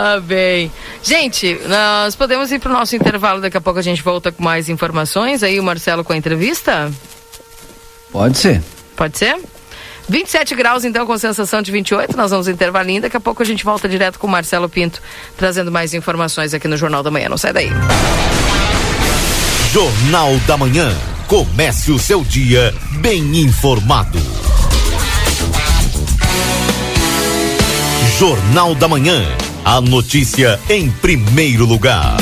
S1: Ah, bem. Gente, nós podemos ir para o nosso intervalo. Daqui a pouco a gente volta com mais informações. Aí o Marcelo com a entrevista?
S3: Pode ser.
S1: Pode ser? 27 graus, então, com sensação de 28. Nós vamos intervalinho. Daqui a pouco a gente volta direto com o Marcelo Pinto, trazendo mais informações aqui no Jornal da Manhã. Não sai daí.
S8: Jornal da Manhã. Comece o seu dia bem informado. Jornal da Manhã. A notícia em primeiro lugar.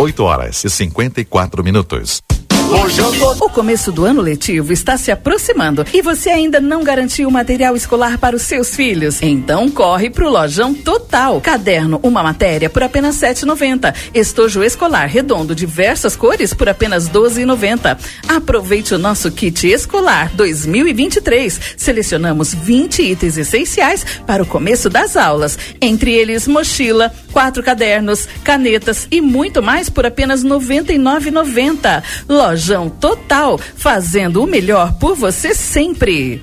S7: 8 horas e 54 minutos.
S9: O começo do ano letivo está se aproximando e você ainda não garantiu material escolar para os seus filhos? Então corre pro Lojão Total. Caderno, uma matéria por apenas 7,90. Estojo escolar redondo, diversas cores por apenas 12,90. Aproveite o nosso kit escolar 2023. Selecionamos 20 itens essenciais para o começo das aulas. Entre eles, mochila, quatro cadernos, canetas e muito mais por apenas R$ 99,90. Loja Lojão Total, fazendo o melhor por você sempre.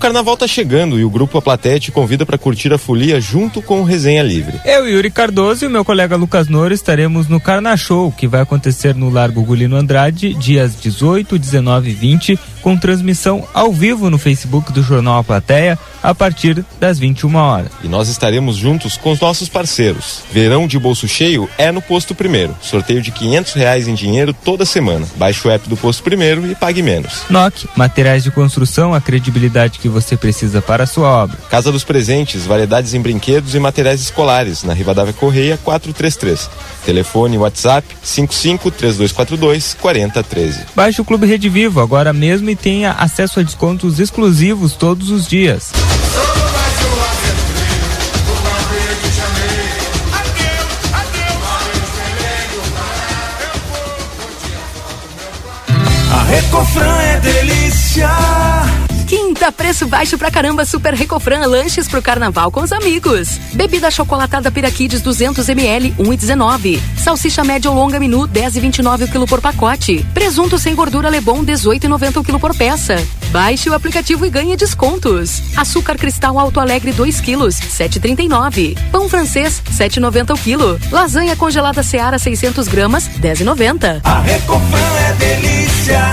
S10: Carnaval tá chegando e o grupo A Plateia te convida para curtir a folia junto com o Resenha Livre.
S11: Eu, Yuri Cardoso e o meu colega Lucas Noro estaremos no Carna Show, que vai acontecer no Largo Gulino Andrade, dias 18, 19 e 20, com transmissão ao vivo no Facebook do Jornal A Plateia, a partir das 21 horas.
S10: E nós estaremos juntos com os nossos parceiros. Verão de bolso cheio é no Posto Primeiro. Sorteio de 500 reais em dinheiro toda semana. Baixe o app do Posto Primeiro e pague menos.
S11: NOC, materiais de construção, a credibilidade que você precisa para a sua obra.
S10: Casa dos Presentes, variedades em brinquedos e materiais escolares, na Rivadavia Correia 433. Telefone WhatsApp 55 3242 4013.
S11: Baixe o Clube Rede Vivo agora mesmo e tenha acesso a descontos exclusivos todos os dias.
S12: A Recofran é delícia.
S13: Preço baixo pra caramba, Super Recofran, lanches pro carnaval com os amigos. Bebida chocolatada Piraquides 200ml, 1,19. Salsicha média ou longa menu, 10,29 o quilo por pacote. Presunto sem gordura Lebon, 18,90 o quilo por peça. Baixe o aplicativo e ganhe descontos. Açúcar cristal Alto Alegre 2 quilos, 7,39. Pão francês, 7,90 o quilo. Lasanha congelada Seara 600 gramas, 10,90.
S12: A Recofran é delícia.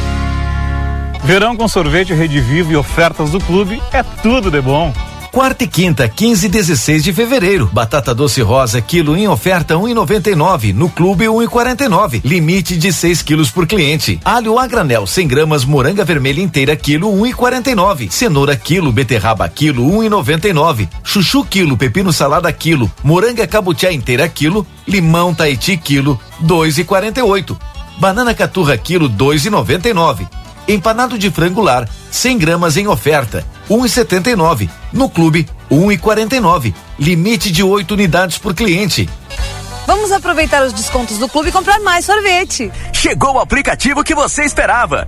S14: Verão com sorvete Rede Vivo e ofertas do clube é tudo de bom.
S15: Quarta e quinta, 15 e 16 de fevereiro. Batata doce rosa, quilo em oferta 1,99. No clube 1,49. Limite de 6 quilos por cliente. Alho a granel 100 gramas, moranga vermelha inteira, quilo 1,49. Cenoura quilo, beterraba quilo 1,99. Chuchu quilo, pepino salada quilo, moranga cabutiá inteira quilo, limão Tahiti quilo 2,48. Banana caturra quilo 2,99. Empanado de frango lar, 100 gramas em oferta, 1,79. No clube, 1,49. Limite de 8 unidades por cliente.
S16: Vamos aproveitar os descontos do clube e comprar mais sorvete.
S17: Chegou o aplicativo que você esperava.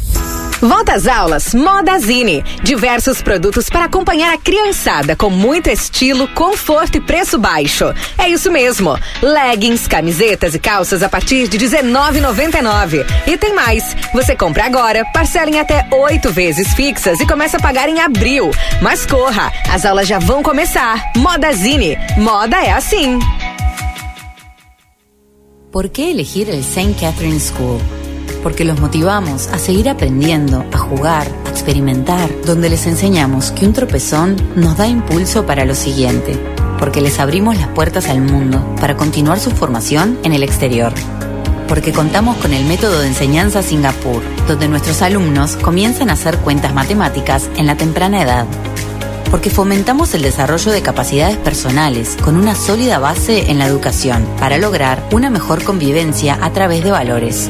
S5: Volta às aulas Modazine. Diversos produtos para acompanhar a criançada com muito estilo, conforto e preço baixo. É isso mesmo. Leggings, camisetas e calças a partir de R$19,99. E tem mais. Você compra agora, parcela em até oito vezes fixas e começa a pagar em abril. Mas corra, as aulas já vão começar. Modazine. Moda é assim.
S18: ¿Por qué elegir el St. Catherine School? Porque los motivamos a seguir aprendiendo, a jugar, a experimentar, donde les enseñamos que un tropezón nos da impulso para lo siguiente. Porque les abrimos las puertas al mundo para continuar su formación en el exterior. Porque contamos con el método de enseñanza Singapur, donde nuestros alumnos comienzan a hacer cuentas matemáticas en la temprana edad porque fomentamos el desarrollo de capacidades personales con una sólida base en la educación para lograr una mejor convivencia a través de valores.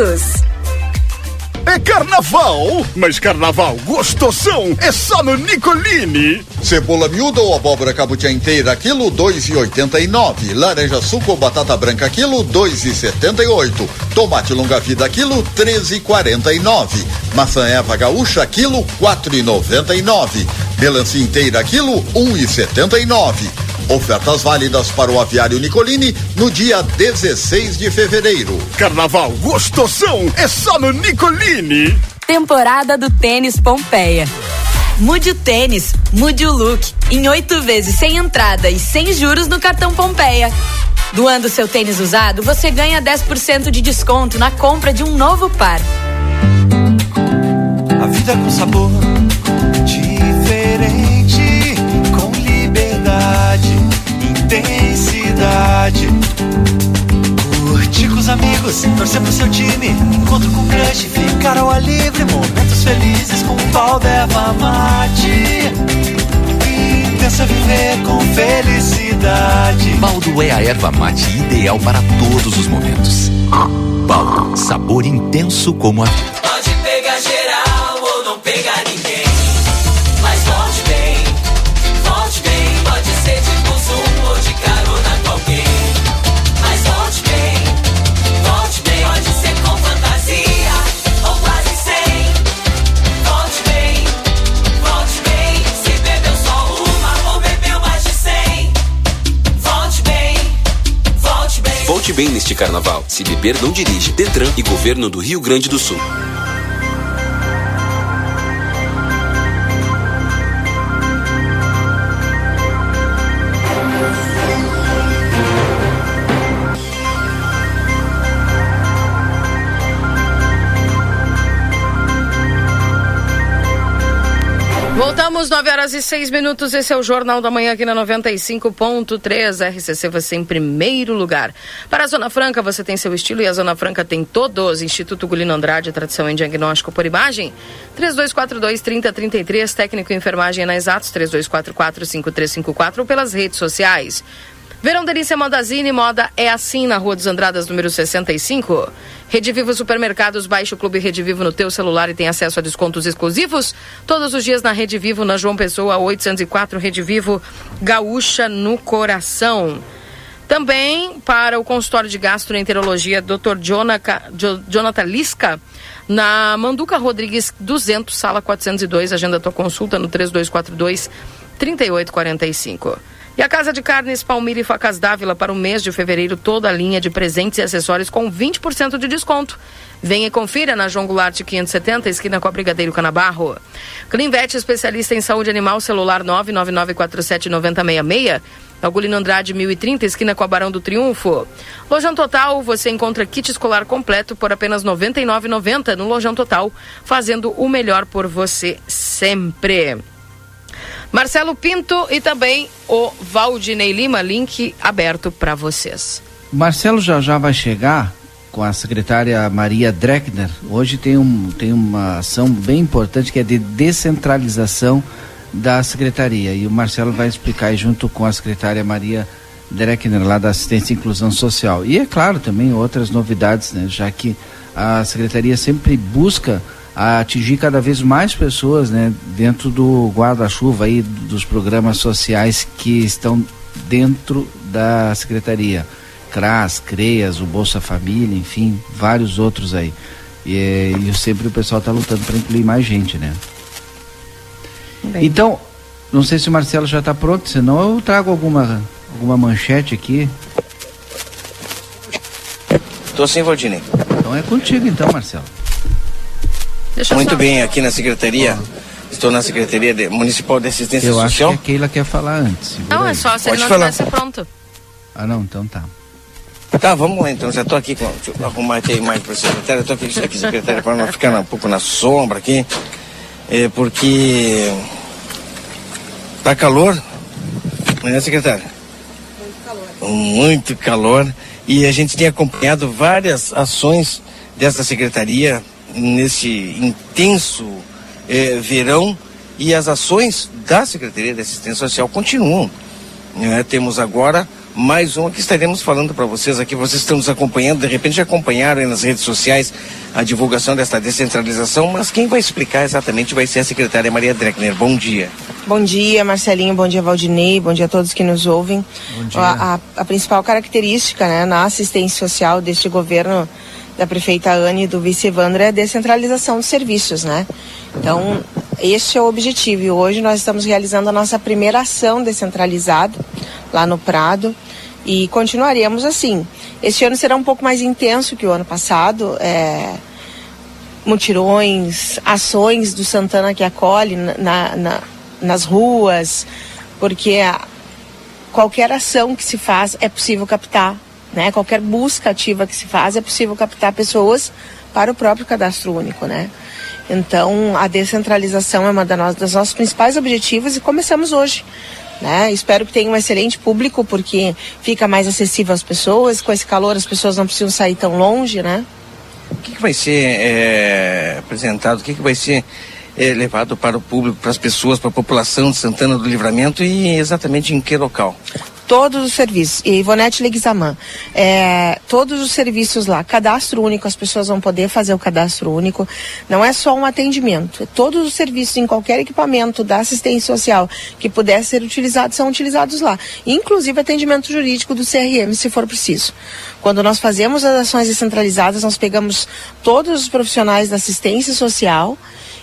S19: todos.
S20: É carnaval, mas carnaval gostosão é só no Nicolini.
S21: Cebola miúda ou abóbora cabutia inteira, quilo dois e oitenta e nove. Laranja suco ou batata branca, quilo dois e setenta e oito. Tomate longa vida, quilo treze e quarenta e nove. Maçã Eva gaúcha, quilo quatro e noventa e nove. Melancia inteira, quilo um e setenta e nove. Ofertas válidas para o aviário Nicolini no dia 16 de fevereiro.
S20: Carnaval gostosão é só no Nicolini.
S19: Temporada do Tênis Pompeia. Mude o tênis, mude o look. Em oito vezes sem entrada e sem juros no cartão Pompeia. Doando seu tênis usado, você ganha 10% de desconto na compra de um novo par.
S12: A vida com sabor diferente, com liberdade, intensidade. Curtir com os amigos, torcer pro seu time, encontro com crush, ficar ao ar livre, momentos felizes com Valdeva Mate. Intensa viver com felicidade.
S22: Baldo é a erva mate ideal para todos os momentos. Baldo, sabor intenso como a vida.
S12: Pode pegar geral bem
S22: neste carnaval. Se beber, não dirige. Detran e Governo do Rio Grande do Sul.
S1: Voltamos, 9 horas e 6 minutos. Esse é o Jornal da Manhã aqui na 95.3. RCC você em primeiro lugar. Para a Zona Franca, você tem seu estilo e a Zona Franca tem todos. Instituto Gulino Andrade, tradição em diagnóstico por imagem. 3242-3033, técnico em enfermagem na Exatos, 3244-5354 ou pelas redes sociais. Verão Delícia Modazine, moda é assim na Rua dos Andradas, número 65. Rede Vivo Supermercados, baixe o Clube Rede Vivo no teu celular e tem acesso a descontos exclusivos. Todos os dias na Rede Vivo, na João Pessoa, 804, Rede Vivo, Gaúcha no Coração. Também para o consultório de gastroenterologia, Dr. Jonathan Lisca, na Manduca Rodrigues 200, sala 402. Agenda tua consulta no 3242 3845. E a Casa de Carnes Palmira e Facas Dávila para o mês de fevereiro toda a linha de presentes e acessórios com 20% de desconto. Venha e confira na João Goulart 570, esquina com a Brigadeiro Canabarro. Clinvet, especialista em saúde animal, celular 999479066. Agulino Andrade 1030, esquina com a Barão do Triunfo. Lojão Total, você encontra kit escolar completo por apenas R$ 99,90 no Lojão Total, fazendo o melhor por você sempre. Marcelo Pinto e também o Valdinei Lima, link aberto para vocês.
S3: Marcelo já já vai chegar com a secretária Maria Dreckner. Hoje tem, um, tem uma ação bem importante que é de descentralização da secretaria. E o Marcelo vai explicar junto com a secretária Maria Dreckner, lá da Assistência e Inclusão Social. E é claro também outras novidades, né? já que a secretaria sempre busca a atingir cada vez mais pessoas, né, dentro do guarda-chuva aí dos programas sociais que estão dentro da secretaria. CRAS, CREAS, o Bolsa Família, enfim, vários outros aí. E, e sempre o pessoal está lutando para incluir mais gente, né? Bem. Então, não sei se o Marcelo já está pronto, senão eu trago alguma, alguma manchete aqui.
S4: Estou sim, Valdinei.
S3: Então é contigo então, Marcelo.
S4: Deixa Muito bem, aqui na Secretaria. Estou na Secretaria de, Municipal de Assistência
S3: Eu
S4: Social.
S3: acho que a Keila quer falar antes.
S1: Não, é só se Pode ele não tivesse pronto.
S3: Ah, não, então tá.
S4: Tá, vamos lá então. Já estou aqui com. Deixa eu arrumar aqui a imagem para a secretária. Estou aqui, aqui secretária, para não ficar um pouco na sombra aqui. É porque. Tá calor, né, secretária? Muito calor. Muito calor. E a gente tem acompanhado várias ações dessa secretaria nesse intenso eh, verão e as ações da Secretaria de Assistência Social continuam. Né? Temos agora mais uma que estaremos falando para vocês aqui. Vocês estão nos acompanhando, de repente já acompanharam nas redes sociais a divulgação desta descentralização, mas quem vai explicar exatamente vai ser a secretária Maria Dreckner. Bom dia.
S23: Bom dia, Marcelinho. Bom dia, Valdinei. Bom dia a todos que nos ouvem. A, a, a, principal característica né, na assistência social deste governo da prefeita Anne e do vice Evandro é a descentralização dos serviços, né? Então, este é o objetivo. E hoje nós estamos realizando a nossa primeira ação descentralizada lá no Prado e continuaremos assim. Este ano será um pouco mais intenso que o ano passado. É, mutirões, ações do Santana que acolhe na, na, nas ruas, porque qualquer ação que se faz é possível captar né? Qualquer busca ativa que se faz é possível captar pessoas para o próprio cadastro único, né? Então, a descentralização é uma das, dos nossos principais objetivos e começamos hoje. Né? Espero que tenha um excelente público, porque fica mais acessível às pessoas. Com esse calor, as pessoas não precisam sair tão longe, né?
S4: O que, que vai ser é, apresentado? O que, que vai ser é, levado para o público, para as pessoas, para a população de Santana do Livramento e exatamente em que local?
S23: Todos os serviços. E Ivonete Leguizamã, é, todos os serviços lá, cadastro único, as pessoas vão poder fazer o cadastro único. Não é só um atendimento, todos os serviços em qualquer equipamento da assistência social que puder ser utilizado são utilizados lá. Inclusive atendimento jurídico do CRM, se for preciso. Quando nós fazemos as ações descentralizadas, nós pegamos todos os profissionais da assistência social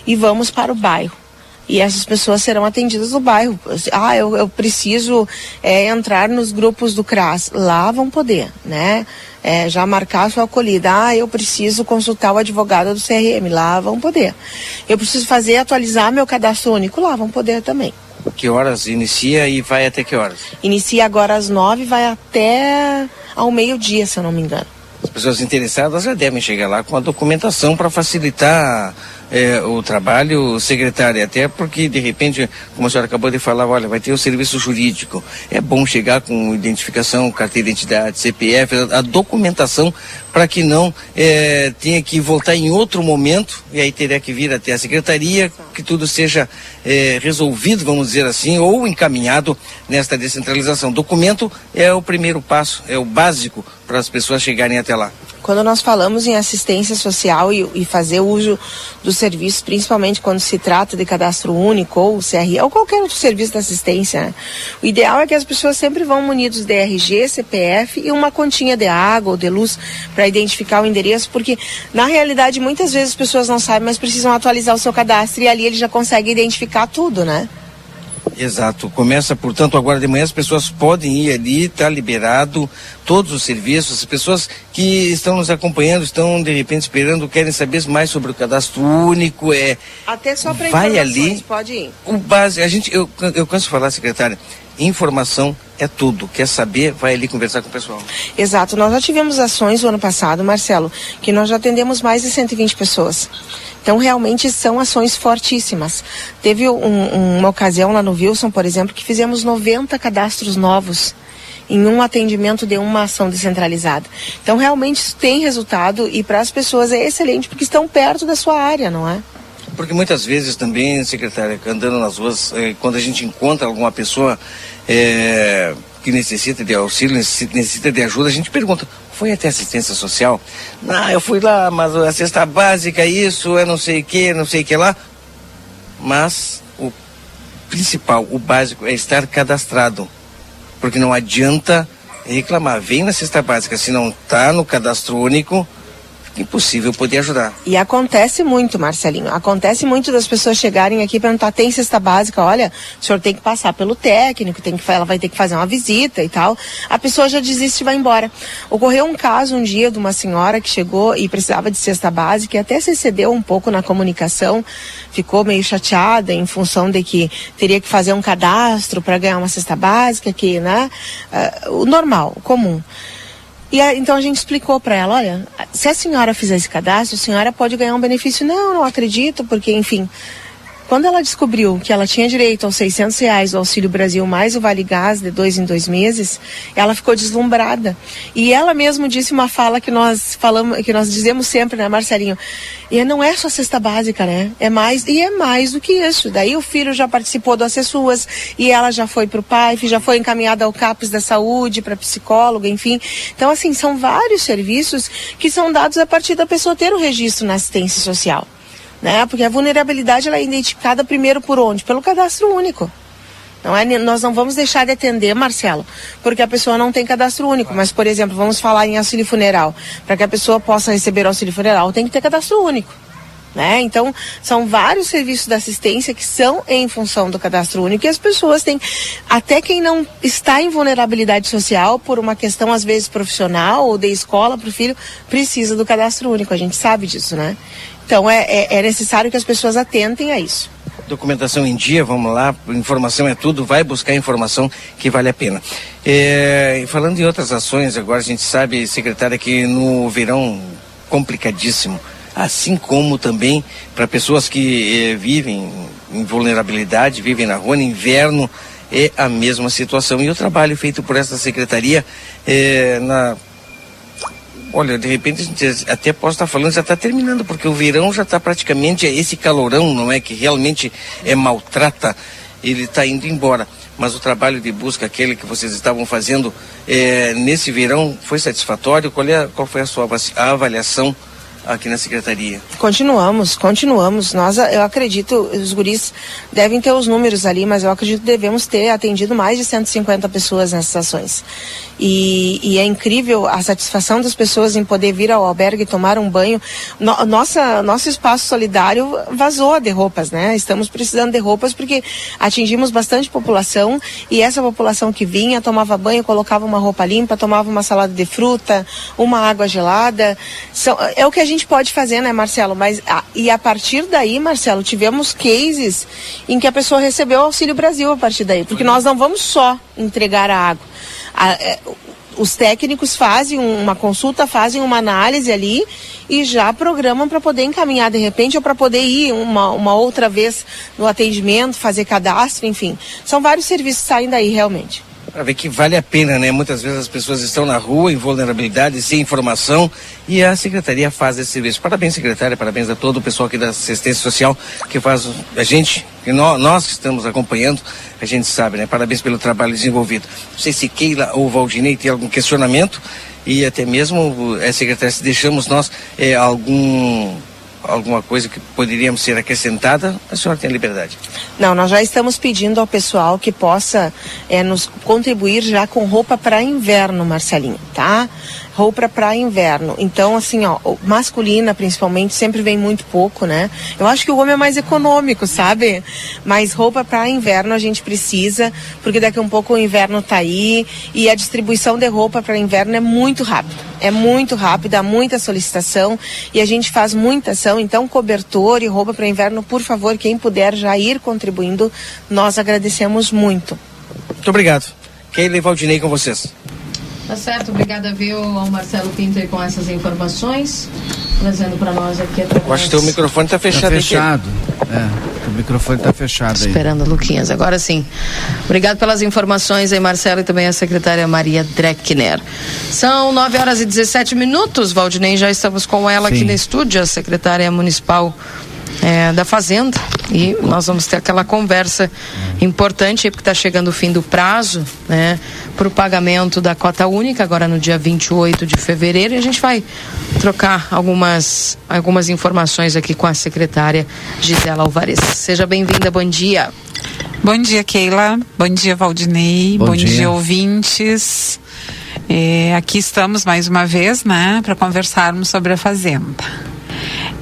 S23: e vamos para o bairro e essas pessoas serão atendidas no bairro. Ah, eu, eu preciso é, entrar nos grupos do CRAS. Lá vão poder, né? é, já marcar a sua acolhida. Ah, eu preciso consultar o advogado do CRM. Lá vão poder. Eu preciso fazer, atualizar meu cadastro único. Lá vão poder também.
S4: Que horas inicia e vai até que horas?
S23: Inicia agora às nove, vai até ao meio-dia, se eu não me engano.
S4: As pessoas interessadas já devem chegar lá com a documentação para facilitar é, o trabalho, secretária, até porque de repente, como a senhora acabou de falar, olha, vai ter o serviço jurídico. É bom chegar com identificação, carteira de identidade, CPF, a, a documentação para que não é, tenha que voltar em outro momento e aí teria que vir até a secretaria, que tudo seja é, resolvido, vamos dizer assim, ou encaminhado nesta descentralização. Documento é o primeiro passo, é o básico para as pessoas chegarem até lá.
S23: Quando nós falamos em assistência social e, e fazer uso dos serviços, principalmente quando se trata de cadastro único ou CRI ou qualquer outro serviço de assistência, né? o ideal é que as pessoas sempre vão munidos de RG, CPF e uma continha de água ou de luz para identificar o endereço, porque na realidade muitas vezes as pessoas não sabem, mas precisam atualizar o seu cadastro e ali ele já consegue identificar tudo, né?
S4: Exato. Começa, portanto, agora de manhã as pessoas podem ir ali, está liberado todos os serviços. As pessoas que estão nos acompanhando, estão de repente esperando, querem saber mais sobre o cadastro único. É,
S23: Até só para
S4: vai ali.
S23: pode ir.
S4: O base, a gente, eu, eu canso de falar, secretária, informação é tudo. Quer saber, vai ali conversar com o pessoal.
S23: Exato. Nós já tivemos ações o ano passado, Marcelo, que nós já atendemos mais de 120 pessoas. Então, realmente são ações fortíssimas. Teve um, uma ocasião lá no Wilson, por exemplo, que fizemos 90 cadastros novos em um atendimento de uma ação descentralizada. Então, realmente isso tem resultado e para as pessoas é excelente porque estão perto da sua área, não é?
S4: Porque muitas vezes também, secretária, andando nas ruas, eh, quando a gente encontra alguma pessoa eh, que necessita de auxílio, necessita de ajuda, a gente pergunta, foi até assistência social? Não, eu fui lá, mas a cesta básica, isso, é não sei o que, não sei o que lá. Mas o principal, o básico, é estar cadastrado. Porque não adianta reclamar. Vem na cesta básica, se não está no cadastro único, impossível poder ajudar.
S23: E acontece muito, Marcelinho. Acontece muito das pessoas chegarem aqui e perguntar: tem cesta básica? Olha, o senhor tem que passar pelo técnico, tem que, ela vai ter que fazer uma visita e tal. A pessoa já desiste e vai embora. Ocorreu um caso um dia de uma senhora que chegou e precisava de cesta básica e até se excedeu um pouco na comunicação, ficou meio chateada em função de que teria que fazer um cadastro para ganhar uma cesta básica, que, né? Uh, o normal, o comum. E a, então a gente explicou para ela, olha, se a senhora fizer esse cadastro, a senhora pode ganhar um benefício. Não, não acredito, porque, enfim, quando ela descobriu que ela tinha direito aos 600 reais do Auxílio Brasil mais o Vale Gás de dois em dois meses, ela ficou deslumbrada. E ela mesmo disse uma fala que nós falamos, que nós dizemos sempre, né, Marcelinho? E não é só cesta básica, né? É mais e é mais do que isso. Daí o filho já participou do Acessuas e ela já foi para o PAIF, já foi encaminhada ao CAPES da Saúde, para psicóloga, enfim. Então assim são vários serviços que são dados a partir da pessoa ter o registro na assistência social né? Porque a vulnerabilidade ela é identificada primeiro por onde? Pelo cadastro único. Não é, nós não vamos deixar de atender, Marcelo, porque a pessoa não tem cadastro único. Mas, por exemplo, vamos falar em auxílio funeral. Para que a pessoa possa receber auxílio funeral, tem que ter cadastro único. Né? Então, são vários serviços da assistência que são em função do cadastro único e as pessoas têm, até quem não está em vulnerabilidade social, por uma questão às vezes profissional ou de escola para o filho, precisa do cadastro único. A gente sabe disso, né? Então é, é, é necessário que as pessoas atentem a isso
S4: documentação em dia, vamos lá, informação é tudo, vai buscar informação que vale a pena. É, falando em outras ações, agora a gente sabe, secretária, que no verão complicadíssimo, assim como também para pessoas que é, vivem em vulnerabilidade, vivem na rua, no inverno, é a mesma situação. E o trabalho feito por essa secretaria é, na Olha, de repente a gente até pode estar falando, já está terminando, porque o verão já está praticamente, esse calorão, não é, que realmente é maltrata, ele está indo embora. Mas o trabalho de busca, aquele que vocês estavam fazendo é, nesse verão, foi satisfatório? Qual, é, qual foi a sua avaliação aqui na secretaria.
S23: Continuamos, continuamos. Nós, eu acredito, os guris devem ter os números ali, mas eu acredito que devemos ter atendido mais de 150 pessoas nessas ações. E, e é incrível a satisfação das pessoas em poder vir ao albergue tomar um banho. No, nossa, nosso espaço solidário vazou de roupas, né? Estamos precisando de roupas porque atingimos bastante população e essa população que vinha tomava banho, colocava uma roupa limpa, tomava uma salada de fruta, uma água gelada. São, é o que a gente pode fazer, né, Marcelo? Mas a, e a partir daí, Marcelo, tivemos cases em que a pessoa recebeu o Auxílio Brasil a partir daí, porque nós não vamos só entregar a água. A, é, os técnicos fazem uma consulta, fazem uma análise ali e já programam para poder encaminhar de repente ou para poder ir uma, uma outra vez no atendimento, fazer cadastro, enfim. São vários serviços que saem daí realmente
S4: para ver que vale a pena, né? Muitas vezes as pessoas estão na rua em vulnerabilidade, sem informação e a secretaria faz esse serviço. Parabéns, secretária, parabéns a todo o pessoal aqui da assistência social que faz a gente, que nós, nós que estamos acompanhando, a gente sabe, né? Parabéns pelo trabalho desenvolvido. Não sei se Keila ou Valdinei tem algum questionamento e até mesmo, é, secretária, se deixamos nós é, algum alguma coisa que poderíamos ser acrescentada, a senhora tem liberdade.
S23: Não, nós já estamos pedindo ao pessoal que possa é, nos contribuir já com roupa para inverno, Marcelinho, tá? Roupa para inverno. Então, assim, ó, masculina principalmente sempre vem muito pouco, né? Eu acho que o homem é mais econômico, sabe? Mas roupa para inverno a gente precisa, porque daqui a um pouco o inverno tá aí e a distribuição de roupa para inverno é muito rápida. É muito rápida, há muita solicitação e a gente faz muita ação. Então, cobertor e roupa para inverno, por favor, quem puder já ir contribuindo, nós agradecemos muito.
S4: Muito obrigado. Keila e Valdinei com vocês.
S1: Tá certo, obrigada, viu, ao Marcelo Pinto com essas informações, trazendo para nós aqui através...
S4: Eu acho que o microfone está fechado.
S3: Tá fechado, é, o microfone está fechado
S1: aí. Esperando Luquinhas, agora sim. Obrigado pelas informações aí, Marcelo, e também a secretária Maria Dreckner. São 9 horas e 17 minutos, Valdinei, já estamos com ela sim. aqui no estúdio, a secretária municipal é, da Fazenda e nós vamos ter aquela conversa importante porque está chegando o fim do prazo né, para o pagamento da cota única, agora no dia 28 de fevereiro, e a gente vai trocar algumas, algumas informações aqui com a secretária Gisela Alvarez. Seja bem-vinda, bom dia.
S24: Bom dia, Keila. Bom dia, Valdinei. Bom, bom dia. dia. ouvintes. É, aqui estamos mais uma vez, né, para conversarmos sobre a Fazenda.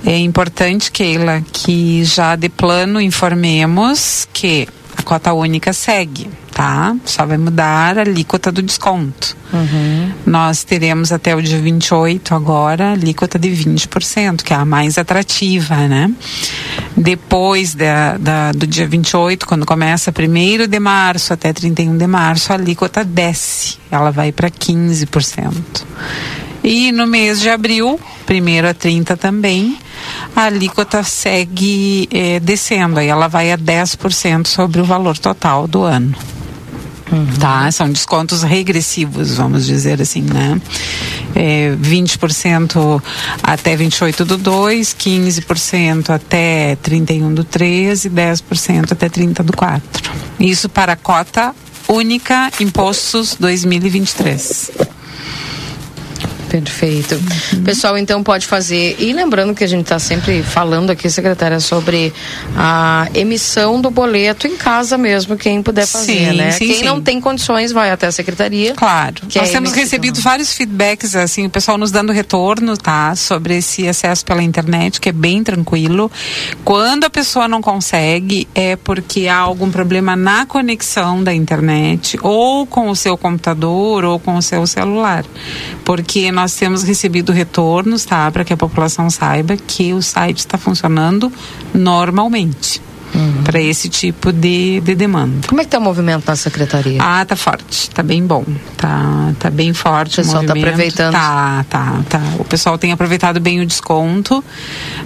S24: É importante, Keila, que já de plano informemos que a cota única segue, tá? Só vai mudar a alíquota do desconto. Uhum. Nós teremos até o dia 28 agora a alíquota de 20%, que é a mais atrativa, né? Depois da, da, do dia 28, quando começa 1 de março até 31 de março, a alíquota desce, ela vai para 15%. E no mês de abril, primeiro a 30 também, a alíquota segue eh, descendo, aí ela vai a 10% sobre o valor total do ano. Uhum. Tá? São descontos regressivos, vamos dizer assim, né? É, 20% até 28 do 2, 15% até 31 do 3 e 10% até 30 do 4. Isso para a cota única impostos 2023.
S1: Perfeito. Uhum. Pessoal, então pode fazer. E lembrando que a gente está sempre falando aqui, secretária, sobre a emissão do boleto em casa mesmo, quem puder fazer, sim, né? Sim, quem sim. não tem condições vai até a secretaria.
S24: Claro. Nós é temos recebido vários feedbacks, assim, o pessoal nos dando retorno, tá? Sobre esse acesso pela internet, que é bem tranquilo. Quando a pessoa não consegue, é porque há algum problema na conexão da internet, ou com o seu computador, ou com o seu celular. Porque nós temos recebido retornos, tá? Para que a população saiba que o site está funcionando normalmente uhum. para esse tipo de, de demanda.
S1: Como é que está o movimento na secretaria?
S24: Ah, tá forte, tá bem bom, tá, tá bem forte o pessoal está aproveitando. Tá, tá, tá. O pessoal tem aproveitado bem o desconto.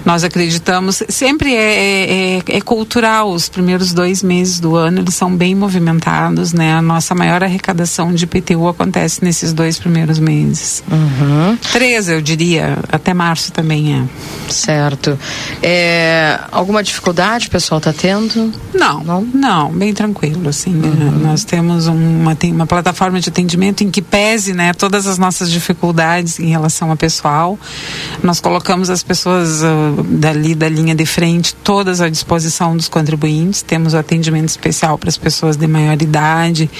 S24: Nós acreditamos, sempre é, é, é, é cultural. Os primeiros dois meses do ano eles são bem movimentados, né? A nossa maior arrecadação de IPTU acontece nesses dois primeiros meses. Uhum. Três, eu diria, até março também é.
S1: Certo. É, alguma dificuldade, pessoal, está está tendo?
S24: Não, não, não, bem tranquilo, assim. Uhum. Nós temos uma, tem uma plataforma de atendimento em que pese, né, todas as nossas dificuldades em relação ao pessoal. Nós colocamos as pessoas uh, dali da linha de frente todas à disposição dos contribuintes. Temos o atendimento especial para as pessoas de maior idade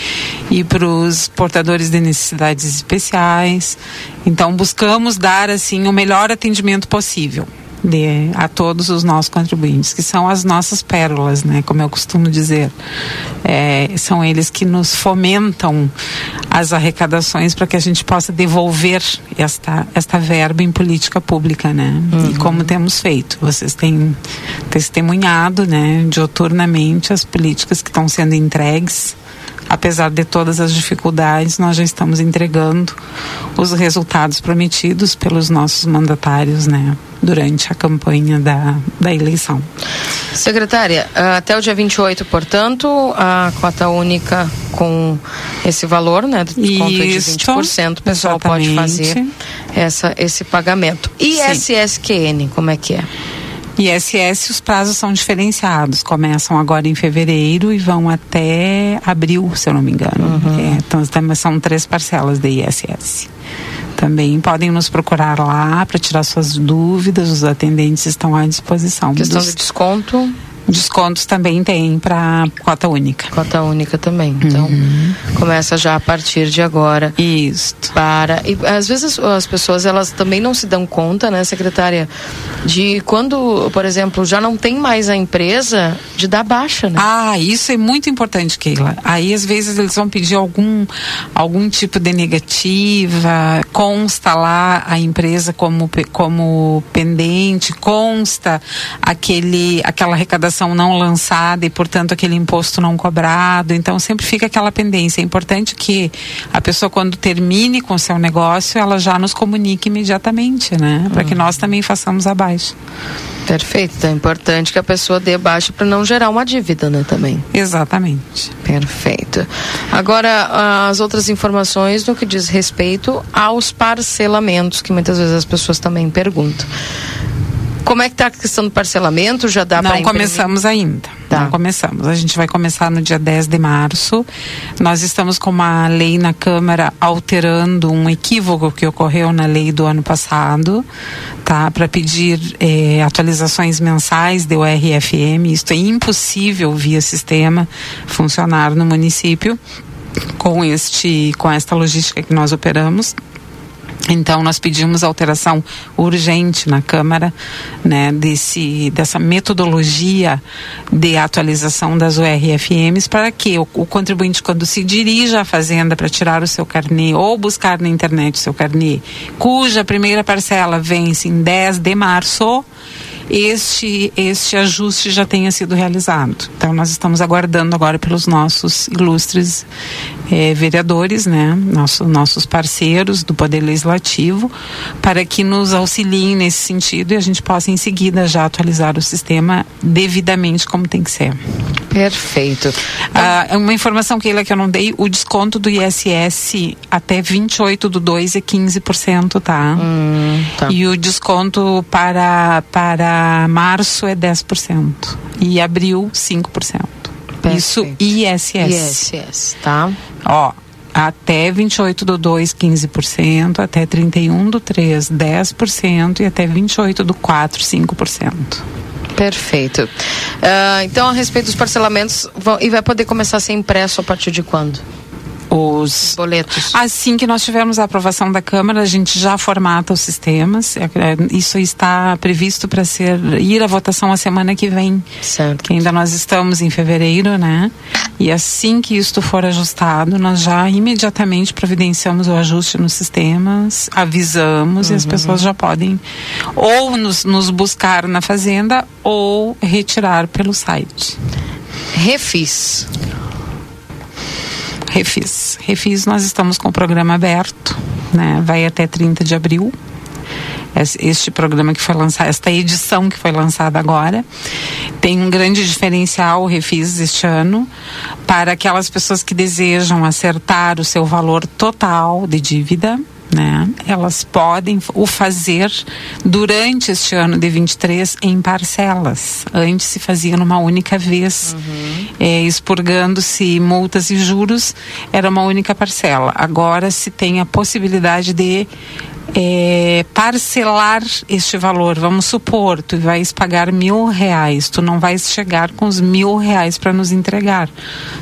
S24: e para os portadores de necessidades especiais. Então buscamos dar assim o melhor atendimento possível de, a todos os nossos contribuintes, que são as nossas pérolas, né? Como eu costumo dizer, é, são eles que nos fomentam as arrecadações para que a gente possa devolver esta esta verba em política pública, né? Uhum. E como temos feito, vocês têm testemunhado, né, dioturnamente as políticas que estão sendo entregues apesar de todas as dificuldades, nós já estamos entregando os resultados prometidos pelos nossos mandatários, né, durante a campanha da, da eleição.
S1: Secretária, até o dia 28, portanto, a cota única com esse valor, né, de desconto Isso, de 20%, o pessoal exatamente. pode fazer essa, esse pagamento. E Sim. SSQN, como é que é?
S24: ISS, os prazos são diferenciados. Começam agora em fevereiro e vão até abril, se eu não me engano. Uhum. É, então, são três parcelas de ISS. Também podem nos procurar lá para tirar suas dúvidas, os atendentes estão à disposição.
S1: Questão dos... de desconto?
S24: Descontos também tem para cota única.
S1: Cota única também. Então, uhum. começa já a partir de agora.
S24: Isso.
S1: Para e às vezes as pessoas elas também não se dão conta, né, secretária, de quando, por exemplo, já não tem mais a empresa de dar baixa, né?
S24: Ah, isso é muito importante, Keila. Aí às vezes eles vão pedir algum algum tipo de negativa, consta lá a empresa como como pendente, consta aquele aquela arrecadação não lançada e, portanto, aquele imposto não cobrado. Então, sempre fica aquela pendência. É importante que a pessoa, quando termine com o seu negócio, ela já nos comunique imediatamente, né? Para que nós também façamos abaixo.
S1: Perfeito. É importante que a pessoa dê baixo para não gerar uma dívida, né, também.
S24: Exatamente.
S1: Perfeito. Agora, as outras informações no que diz respeito aos parcelamentos, que muitas vezes as pessoas também perguntam. Como é que está a questão do parcelamento? Já dá
S24: para Não começamos ainda. Tá. Não começamos. A gente vai começar no dia 10 de março. Nós estamos com uma lei na Câmara alterando um equívoco que ocorreu na lei do ano passado, tá? Para pedir eh, atualizações mensais do RFM. Isto é impossível via sistema funcionar no município com este com esta logística que nós operamos. Então nós pedimos alteração urgente na Câmara, né, desse dessa metodologia de atualização das URFMs para que o, o contribuinte quando se dirija à fazenda para tirar o seu carnê ou buscar na internet o seu carnê, cuja primeira parcela vence em 10 de março, este, este ajuste já tenha sido realizado. Então, nós estamos aguardando agora pelos nossos ilustres eh, vereadores, né, Nosso, nossos parceiros do Poder Legislativo, para que nos auxiliem nesse sentido e a gente possa, em seguida, já atualizar o sistema devidamente como tem que ser.
S1: Perfeito.
S24: Ah, uma informação, Keila, que eu não dei: o desconto do ISS até 28 do 2 é 15%, tá? Hum, tá. E o desconto para. para março é 10% e abril 5%. Perfeito. Isso ISS.
S1: ISS, tá?
S24: Ó, até 28 do 2, 15%, até 31 do 3, 10% e até 28 do 4, 5%.
S1: Perfeito. Uh, então, a respeito dos parcelamentos, vão, e vai poder começar a ser impresso a partir de quando?
S24: Os
S1: boletos.
S24: Assim que nós tivermos a aprovação da Câmara, a gente já formata os sistemas. É, é, isso está previsto para ser ir à votação a semana que vem.
S1: Certo.
S24: Que ainda nós estamos em fevereiro, né? E assim que isto for ajustado, nós já imediatamente providenciamos o ajuste nos sistemas, avisamos uhum. e as uhum. pessoas já podem ou nos, nos buscar na fazenda ou retirar pelo site.
S1: Refis.
S24: Refis. Refis, nós estamos com o programa aberto, né? Vai até 30 de abril. Este programa que foi lançado, esta edição que foi lançada agora, tem um grande diferencial, o Refis, este ano, para aquelas pessoas que desejam acertar o seu valor total de dívida, né? Elas podem o fazer durante este ano de 23 em parcelas. Antes se fazia numa única vez, uhum. é, expurgando-se multas e juros, era uma única parcela. Agora se tem a possibilidade de é, parcelar este valor. Vamos supor, tu vais pagar mil reais, tu não vais chegar com os mil reais para nos entregar.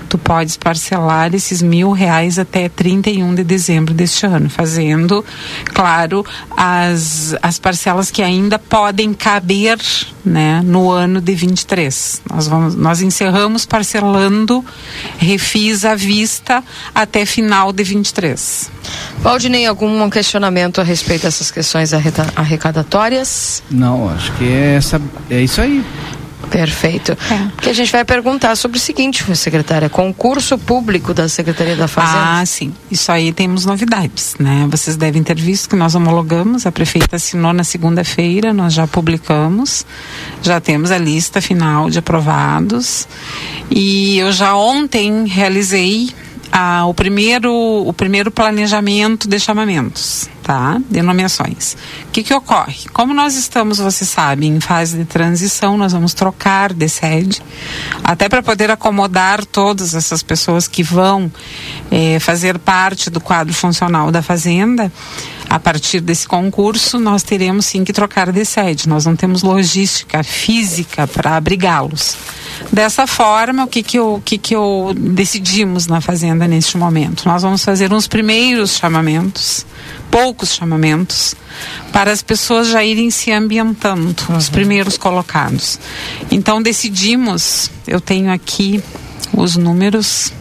S24: Tu podes parcelar esses mil reais até 31 de dezembro deste ano, fazendo, claro, as, as parcelas que ainda podem caber né, no ano de 23. Nós, vamos, nós encerramos parcelando refis à vista até final de 23.
S25: Valdinei, algum questionamento a respeito dessas questões arrecadatórias?
S26: Não, acho que é, essa, é isso aí.
S25: Perfeito. É. Que a gente vai perguntar sobre o seguinte, secretária, concurso público da Secretaria da Fazenda.
S24: Ah, sim. Isso aí temos novidades, né? Vocês devem ter visto que nós homologamos, a prefeita assinou na segunda-feira, nós já publicamos, já temos a lista final de aprovados e eu já ontem realizei ah, o primeiro o primeiro planejamento de chamamentos, tá? O que que ocorre? Como nós estamos, você sabe, em fase de transição, nós vamos trocar de sede, até para poder acomodar todas essas pessoas que vão eh, fazer parte do quadro funcional da fazenda. A partir desse concurso, nós teremos sim que trocar de sede. Nós não temos logística física para abrigá-los. Dessa forma, o que que eu, que que eu decidimos na fazenda neste momento? Nós vamos fazer uns primeiros chamamentos, poucos chamamentos, para as pessoas já irem se ambientando, uhum. os primeiros colocados. Então decidimos, eu tenho aqui os números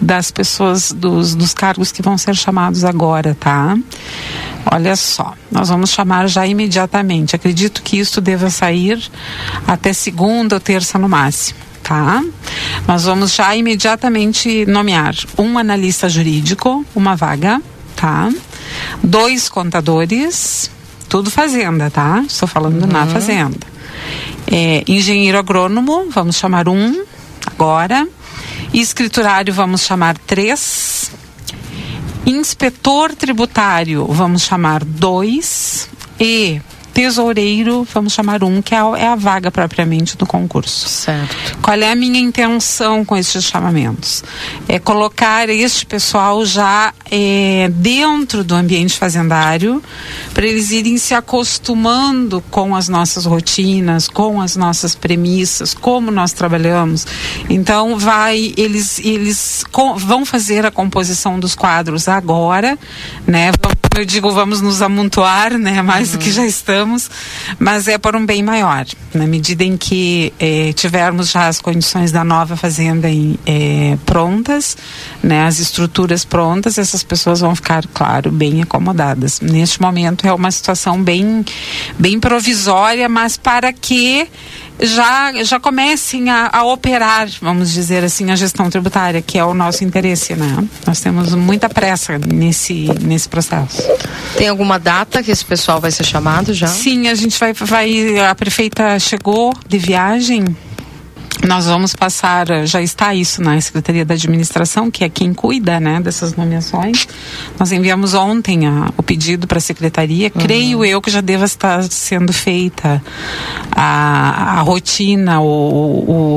S24: das pessoas, dos, dos cargos que vão ser chamados agora, tá? Olha só, nós vamos chamar já imediatamente. Acredito que isto deva sair até segunda ou terça no máximo, tá? Nós vamos já imediatamente nomear um analista jurídico, uma vaga, tá? Dois contadores, tudo fazenda, tá? Estou falando uhum. na fazenda. É, engenheiro agrônomo, vamos chamar um agora. Escriturário, vamos chamar três. Inspetor tributário, vamos chamar dois. E tesoureiro, vamos chamar um, que é a, é a, vaga propriamente do concurso.
S25: Certo.
S24: Qual é a minha intenção com estes chamamentos? É colocar este pessoal já é, dentro do ambiente fazendário, para eles irem se acostumando com as nossas rotinas, com as nossas premissas, como nós trabalhamos. Então, vai, eles, eles com, vão fazer a composição dos quadros agora, né? Eu digo, vamos nos amontoar, né? Mais uhum. do que uhum. já estamos, mas é por um bem maior. Na medida em que eh, tivermos já as condições da nova fazenda em, eh, prontas, né? As estruturas prontas, essas pessoas vão ficar, claro, bem acomodadas. Neste momento é uma situação bem, bem provisória, mas para que já, já comecem a, a, operar, vamos dizer assim, a gestão tributária, que é o nosso interesse, né? Nós temos muita pressa nesse, nesse processo.
S25: Tem alguma data que esse pessoal vai ser chamado já?
S24: Sim, a gente vai, vai a prefeita chegou de viagem nós vamos passar, já está isso na Secretaria da Administração, que é quem cuida né, dessas nomeações. Nós enviamos ontem a, o pedido para a Secretaria. Uhum. Creio eu que já deva estar sendo feita a, a rotina, o,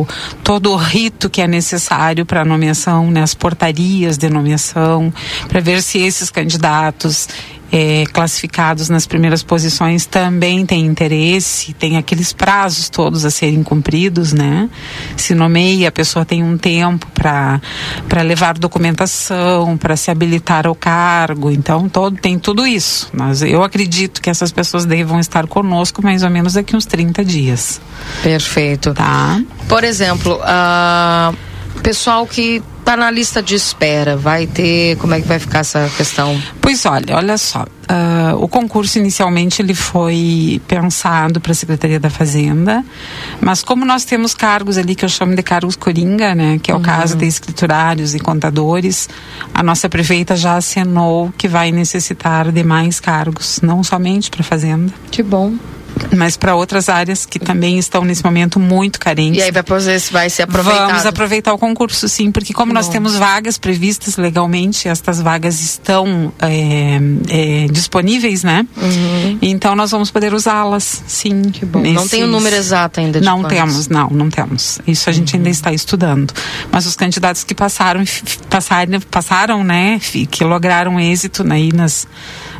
S24: o, todo o rito que é necessário para a nomeação, né, as portarias de nomeação, para ver se esses candidatos é, classificados nas primeiras posições também têm interesse, tem aqueles prazos todos a serem cumpridos, né? Se nomeia, a pessoa tem um tempo para levar documentação, para se habilitar ao cargo, então todo, tem tudo isso. Mas eu acredito que essas pessoas devam estar conosco mais ou menos daqui uns 30 dias.
S25: Perfeito.
S24: Tá?
S25: Por exemplo, uh, pessoal que está na lista de espera, vai ter, como é que vai ficar essa questão?
S24: Pois olha, olha só, uh, o concurso inicialmente ele foi pensado para a Secretaria da Fazenda, mas como nós temos cargos ali que eu chamo de cargos coringa, né, que é o uhum. caso de escriturários e contadores, a nossa prefeita já acenou que vai necessitar de mais cargos, não somente para a Fazenda.
S25: Que bom.
S24: Mas para outras áreas que também estão nesse momento muito carentes.
S25: E aí vai, vai ser aproveitado.
S24: Vamos aproveitar o concurso, sim, porque como Bom. nós temos vagas previstas legalmente, estas vagas estão é, é, disponíveis, né? Uhum. Então nós vamos poder usá-las, sim.
S25: Que bom. Nesses... Não tem o um número exato ainda de
S24: Não quantos. temos, não, não temos. Isso a gente uhum. ainda está estudando. Mas os candidatos que passaram, passaram, passaram né, que lograram êxito aí né, nas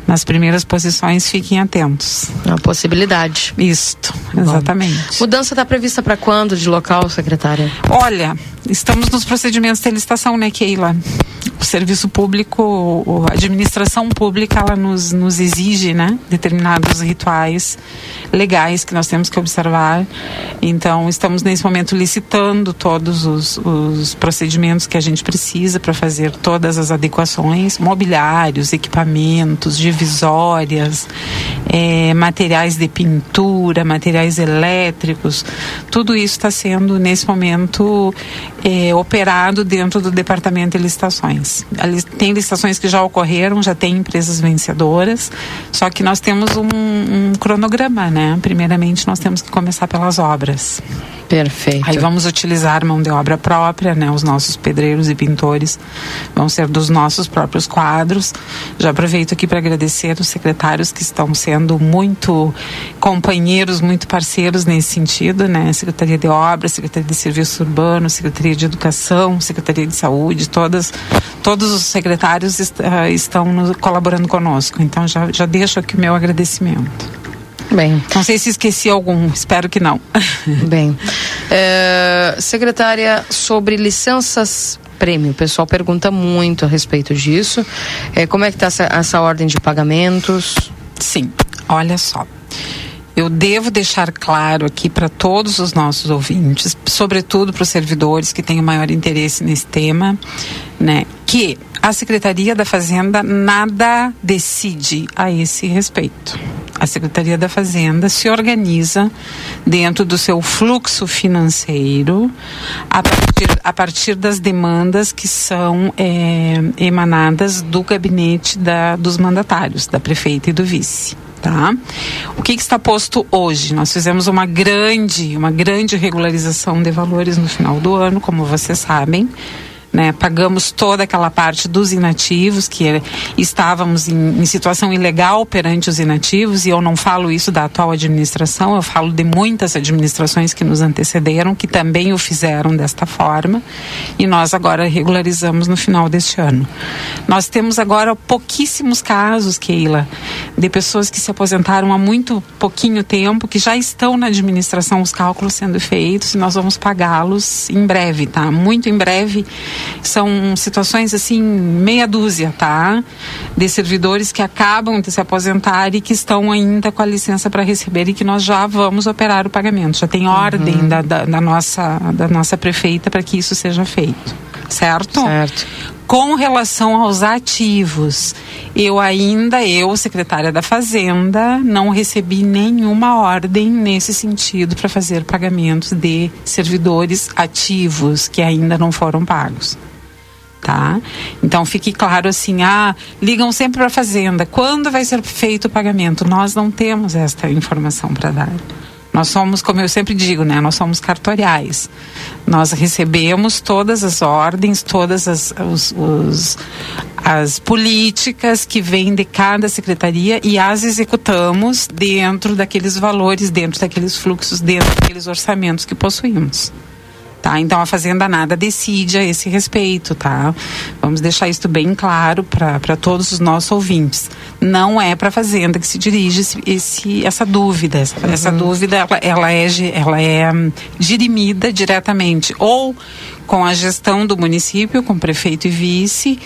S24: nas primeiras posições, fiquem atentos.
S25: É uma possibilidade.
S24: Isto, exatamente. Bom.
S25: Mudança está prevista para quando de local, secretária?
S24: Olha, estamos nos procedimentos de licitação, né, Keila? O serviço público, a administração pública, ela nos, nos exige, né, determinados rituais legais que nós temos que observar. Então, estamos nesse momento licitando todos os, os procedimentos que a gente precisa para fazer todas as adequações, mobiliários, equipamentos, divisórias, é, materiais de pintura, materiais elétricos, tudo isso está sendo nesse momento é, operado dentro do departamento de licitações. Tem licitações que já ocorreram, já tem empresas vencedoras, só que nós temos um, um cronograma, né? Primeiramente nós temos que começar pelas obras.
S25: Perfeito.
S24: Aí vamos utilizar mão de obra própria, né? Os nossos pedreiros e pintores vão ser dos nossos próprios quadros. Já aproveito aqui para agradecer os secretários que estão sendo muito companheiros, muito parceiros nesse sentido, né? Secretaria de Obras, Secretaria de Serviço Urbano, Secretaria de Educação, Secretaria de Saúde, todas, todos os secretários est uh, estão colaborando conosco. Então já, já deixo aqui o meu agradecimento.
S25: Bem.
S24: Não sei se esqueci algum, espero que não.
S25: Bem. É, secretária, sobre licenças prêmio, o pessoal pergunta muito a respeito disso. É, como é que está essa, essa ordem de pagamentos?
S24: Sim, olha só. Eu devo deixar claro aqui para todos os nossos ouvintes, sobretudo para os servidores que têm o maior interesse nesse tema, né, que a Secretaria da Fazenda nada decide a esse respeito. A Secretaria da Fazenda se organiza dentro do seu fluxo financeiro a partir, a partir das demandas que são é, emanadas do gabinete da, dos mandatários, da prefeita e do vice. Tá? O que, que, está posto hoje? Nós fizemos uma grande, uma grande regularização de valores no final do ano, como vocês sabem. Né? Pagamos toda aquela parte dos inativos, que estávamos em, em, situação ilegal perante os inativos, e eu não falo isso da atual administração, eu falo de muitas administrações que nos antecederam, que também o fizeram desta forma, e nós agora regularizamos no final deste ano. Nós temos agora pouquíssimos casos, Keila, de pessoas que se aposentaram há muito pouquinho tempo, que já estão na administração, os cálculos sendo feitos, e nós vamos pagá-los em breve, tá? Muito em breve são situações assim, meia dúzia, tá? De servidores que acabam de se aposentar e que estão ainda com a licença para receber e que nós já vamos operar o pagamento. Já tem ordem uhum. da, da, da, nossa, da nossa prefeita para que isso seja feito. Certo?
S25: Certo.
S24: Com relação aos ativos, eu ainda, eu, secretária da Fazenda, não recebi nenhuma ordem nesse sentido para fazer pagamentos de servidores ativos que ainda não foram pagos. Tá? Então fique claro assim, ah, ligam sempre para a Fazenda. Quando vai ser feito o pagamento? Nós não temos esta informação para dar. Nós somos, como eu sempre digo, né? Nós somos cartoriais. Nós recebemos todas as ordens, todas as, os, os, as políticas que vêm de cada secretaria e as executamos dentro daqueles valores, dentro daqueles fluxos, dentro daqueles orçamentos que possuímos. Tá? Então a Fazenda nada decide a esse respeito, tá? Vamos deixar isso bem claro para todos os nossos ouvintes. Não é para a Fazenda que se dirige esse, esse essa dúvida. Essa, uhum. essa dúvida ela, ela, é, ela é hum, dirimida diretamente ou com a gestão do município, com prefeito e vice,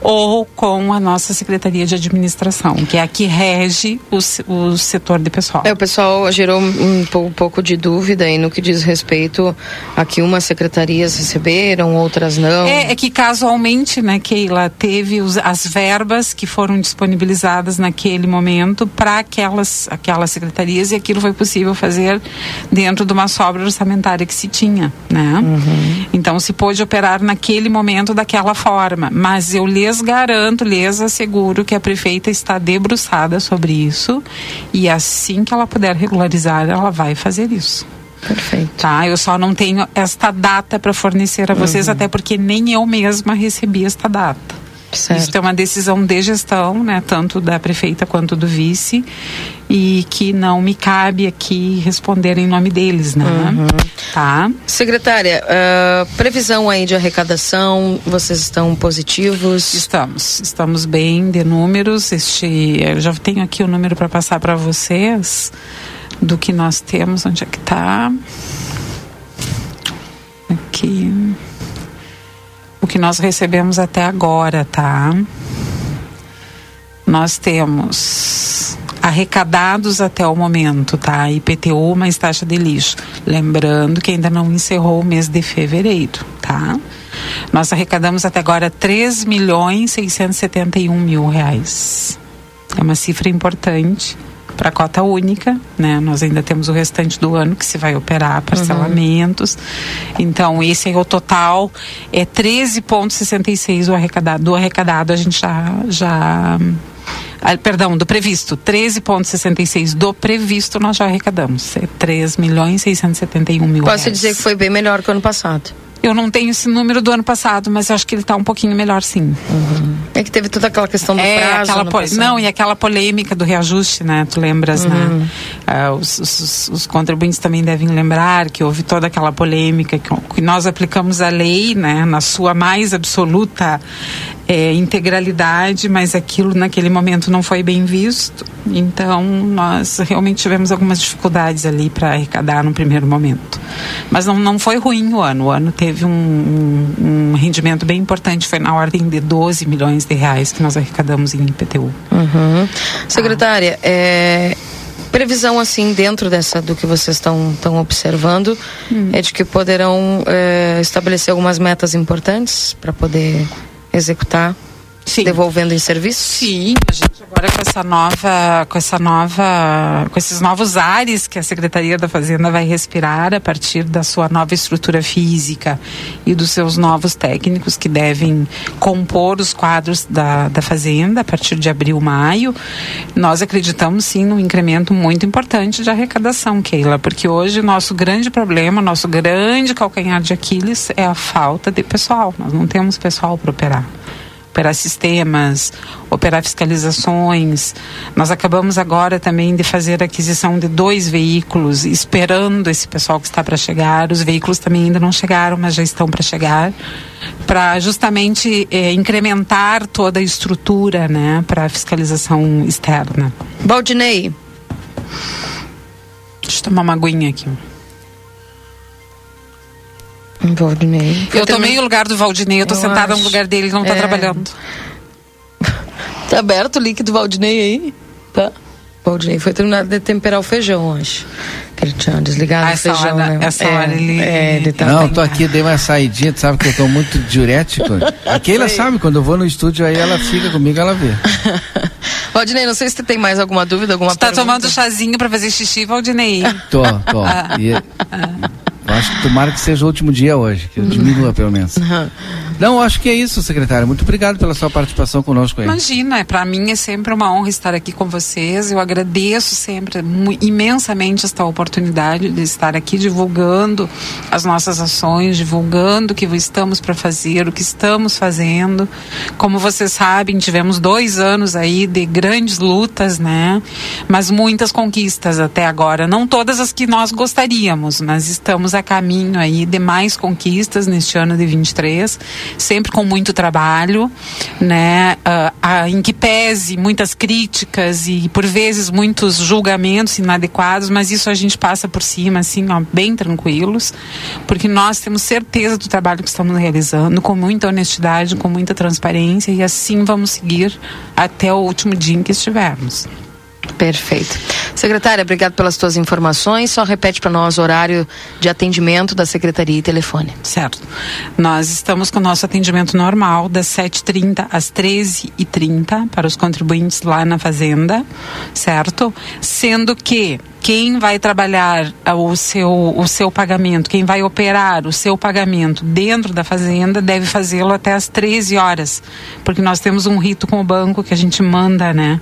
S24: ou com a nossa Secretaria de Administração, que é a que rege o, o setor de pessoal.
S25: É, o pessoal gerou um, um pouco de dúvida aí no que diz respeito a que umas secretarias receberam, outras não.
S24: É, é que casualmente, né, Keila, teve os, as verbas que foram disponibilizadas naquele momento para aquelas, aquelas secretarias e aquilo foi possível fazer dentro de uma sobra orçamentária que se tinha, né? Uhum. Então se pôde operar naquele momento daquela forma, mas eu lhe lhes garanto, lhes asseguro que a prefeita está debruçada sobre isso e assim que ela puder regularizar, ela vai fazer isso.
S1: Perfeito.
S24: Tá, eu só não tenho esta data para fornecer a vocês,
S1: Uhum.
S24: até porque nem eu mesma recebi esta data.
S1: Certo.
S24: Isso é uma decisão de gestão, né, tanto da prefeita quanto do vice, e que não me cabe aqui responder em nome deles, né?
S1: Uhum.
S24: Tá?
S1: Secretária, ah, previsão aí de arrecadação, vocês estão positivos?
S24: Estamos, estamos bem de números. Este, eu já tenho aqui o número para passar para vocês do que nós temos, onde é que tá? Aqui. O que nós recebemos até agora, tá? Nós temos arrecadados até o momento, tá? IPTU mais taxa de lixo. Lembrando que ainda não encerrou o mês de fevereiro, tá? Nós arrecadamos até agora 3 milhões 671 mil reais. É uma cifra importante para a cota única, né? Nós ainda temos o restante do ano que se vai operar parcelamentos. Então, esse é o total, é 13,66 o arrecadado. Do arrecadado a gente já. já ah, perdão, do previsto, 13,66 do previsto nós já arrecadamos. É 3 milhões 671 mil
S1: Posso
S24: reais.
S1: dizer que foi bem melhor que o ano passado.
S24: Eu não tenho esse número do ano passado, mas eu acho que ele está um pouquinho melhor sim.
S1: É que teve toda aquela questão do
S24: É,
S1: prazo.
S24: aquela não, e aquela polêmica do reajuste, né? Tu lembras,
S1: Uhum.
S24: né? Ah, os, os- os contribuintes também devem lembrar que houve toda aquela polêmica que, que nós aplicamos a lei, né? Na sua mais absoluta eh, integralidade, mas aquilo naquele momento não foi bem visto. Então, nós realmente tivemos algumas dificuldades ali para arrecadar no primeiro momento. Mas não, não foi ruim o ano. O ano teve um, um- um rendimento bem importante, foi na ordem de 12 milhões de reais que nós arrecadamos em IPTU.
S1: Uhum. Secretária, é, previsão assim dentro dessa do que vocês estão estão observando
S24: Hum.
S1: é de que poderão é, estabelecer algumas metas importantes para poder executar, devolvendo em serviço.
S24: Sim, a gente agora com essa nova, com essa nova, com esses novos ares que a Secretaria da Fazenda vai respirar a partir da sua nova estrutura física e dos seus novos técnicos que devem compor os quadros da, da Fazenda a partir de abril, maio, nós acreditamos sim num incremento muito importante de arrecadação, Keila, porque hoje o nosso grande problema, o nosso grande calcanhar de Aquiles é a falta de pessoal. Nós não temos pessoal para operar operar sistemas, operar fiscalizações. Nós acabamos agora também de fazer a aquisição de dois veículos, esperando esse pessoal que está para chegar. Os veículos também ainda não chegaram, mas já estão para chegar, para justamente eh, incrementar toda a estrutura, né, para a fiscalização externa.
S1: Valdinei.
S24: Deixa eu tomar uma aguinha aqui.
S1: Valdinei.
S24: Eu tomei o lugar do Valdinei, eu tô
S1: Eu
S24: sentada no
S1: acho.
S24: lugar dele, ele não está
S1: É.
S24: trabalhando.
S1: Tá aberto o link do Valdinei aí? Tá. Valdinei foi terminar de temperar o feijão, acho. Que ele tinha desligado
S24: Ah,
S1: o
S24: essa
S1: feijão,
S24: hora-
S1: né?
S24: essa
S1: é,
S24: hora ele-
S1: É, ele tá
S3: Não, eu tô aqui, dei uma saidinha, tu sabe que eu tô muito diurético. A Keila sabe, quando eu vou no estúdio aí, ela fica comigo, ela vê.
S1: Valdinei, não sei se tu tem mais alguma dúvida, alguma
S24: Você tá
S1: pergunta.
S24: tomando chazinho para fazer xixi, Valdinei?
S3: Tô, tô. E, eu acho que tomara que seja o último dia hoje, que diminua pelo menos. Não, eu acho que é isso, secretário. Muito obrigado pela sua participação conosco aí.
S24: Imagina, para mim é sempre uma honra estar aqui com vocês. Eu agradeço sempre imensamente esta oportunidade de estar aqui divulgando as nossas ações, divulgando o que estamos para fazer, o que estamos fazendo. Como vocês sabem, tivemos dois anos aí de grandes lutas, né? Mas muitas conquistas até agora. Não todas as que nós gostaríamos, mas estamos a caminho aí de mais conquistas neste ano de 23 sempre com muito trabalho, né? Ah, em que pese muitas críticas e por vezes muitos julgamentos inadequados, mas isso a gente passa por cima, assim, ó, bem tranquilos, porque nós temos certeza do trabalho que estamos realizando, com muita honestidade, com muita transparência e assim vamos seguir até o último dia em que estivermos.
S1: Perfeito. Secretária, obrigado pelas tuas informações. Só repete para nós o horário de atendimento da secretaria e telefone.
S24: Certo. Nós estamos com o nosso atendimento normal das 7h30 às 13h30 para os contribuintes lá na Fazenda, certo? Sendo que quem vai trabalhar ah, o seu, o seu pagamento, quem vai operar o seu pagamento dentro da fazenda deve fazê-lo até às 13 horas, porque nós temos um rito com o banco que a gente manda, né,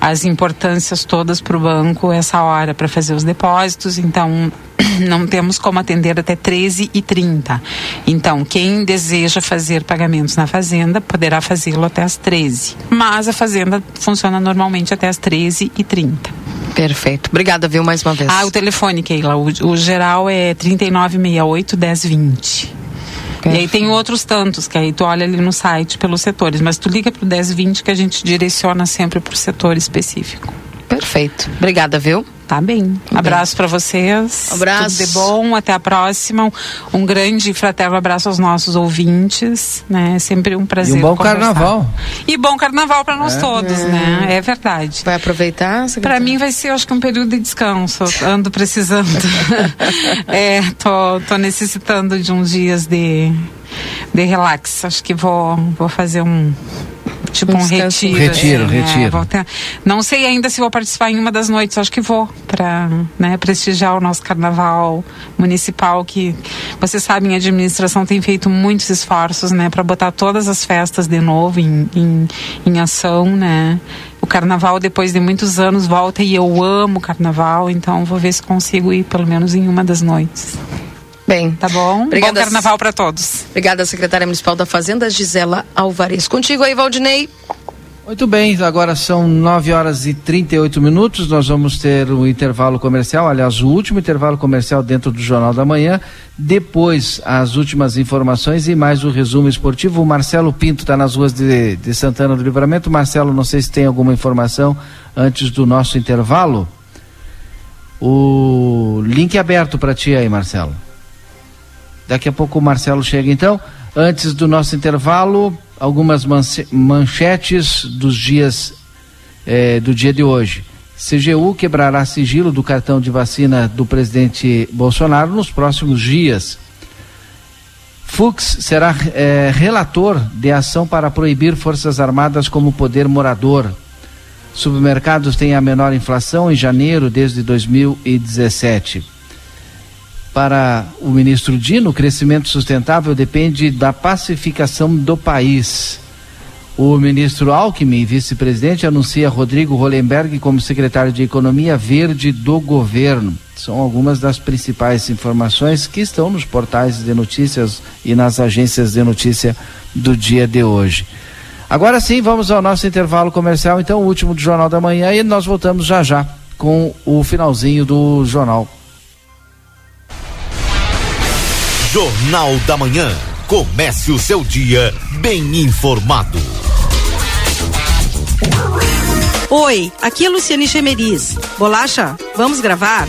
S24: as importâncias todas para o banco essa hora para fazer os depósitos, então não temos como atender até 13 e 30. Então, quem deseja fazer pagamentos na fazenda poderá fazê-lo até as 13. Mas a fazenda funciona normalmente até as 13 e 30.
S27: Perfeito. Obrigada, viu, mais uma vez.
S24: Ah, o telefone, Keila. O, o geral é 3968 1020. E aí tem outros tantos, que aí tu olha ali no site pelos setores, mas tu liga pro 1020 que a gente direciona sempre pro setor específico.
S27: Perfeito. Obrigada, viu?
S24: Tá bem. Abraço para vocês.
S27: Abraço.
S24: Tudo de bom. Até a próxima. Um grande e fraterno abraço aos nossos ouvintes. Né? É sempre um prazer.
S3: E um bom
S24: conversar.
S3: carnaval.
S24: E bom carnaval para nós
S3: É.
S24: todos,
S27: É.
S24: né? É verdade.
S27: Vai aproveitar?
S24: Para mim vai ser, acho que um período de descanso. Ando precisando. é, tô, tô necessitando de uns dias de, de relax. Acho que vou, vou fazer um tipo
S27: Um
S24: um, retiro.
S3: Retiro,
S24: assim, né?
S3: retiro.
S24: Vou ter- não sei ainda se vou participar em uma das noites. Acho que vou para né, prestigiar o nosso carnaval municipal que vocês sabem a administração tem feito muitos esforços, né, para botar todas as festas de novo em, em, em ação, né? O carnaval depois de muitos anos volta e eu amo o carnaval, então vou ver se consigo ir pelo menos em uma das noites.
S27: Bem.
S24: Tá bom?
S27: Obrigada.
S24: Bom carnaval para todos.
S27: Obrigada, secretária municipal da Fazenda, Gisela Alvarez. Contigo aí, Valdinei.
S3: Muito bem, agora são 9 horas e 38 minutos. Nós vamos ter o intervalo comercial, aliás, o último intervalo comercial dentro do Jornal da Manhã. Depois, as últimas informações e mais o resumo esportivo. O Marcelo Pinto está nas ruas de, de Santana do Livramento. Marcelo, não sei se tem alguma informação antes do nosso intervalo. O link é aberto para ti aí, Marcelo. Daqui a pouco o Marcelo chega então. Antes do nosso intervalo, algumas manche- manchetes dos dias eh, do dia de hoje. CGU quebrará sigilo do cartão de vacina do presidente Bolsonaro nos próximos dias. Fux será eh, relator de ação para proibir Forças Armadas como poder morador. Supermercados têm a menor inflação em janeiro desde 2017. Para o ministro Dino, o crescimento sustentável depende da pacificação do país. O ministro Alckmin, vice-presidente, anuncia Rodrigo Hollenberg como secretário de Economia Verde do governo. São algumas das principais informações que estão nos portais de notícias e nas agências de notícia do dia de hoje. Agora sim, vamos ao nosso intervalo comercial, então, o último do Jornal da Manhã, e nós voltamos já já com o finalzinho do jornal.
S15: Jornal da Manhã. Comece o seu dia bem informado.
S28: Oi, aqui é Luciane Chemeris. Bolacha, vamos gravar?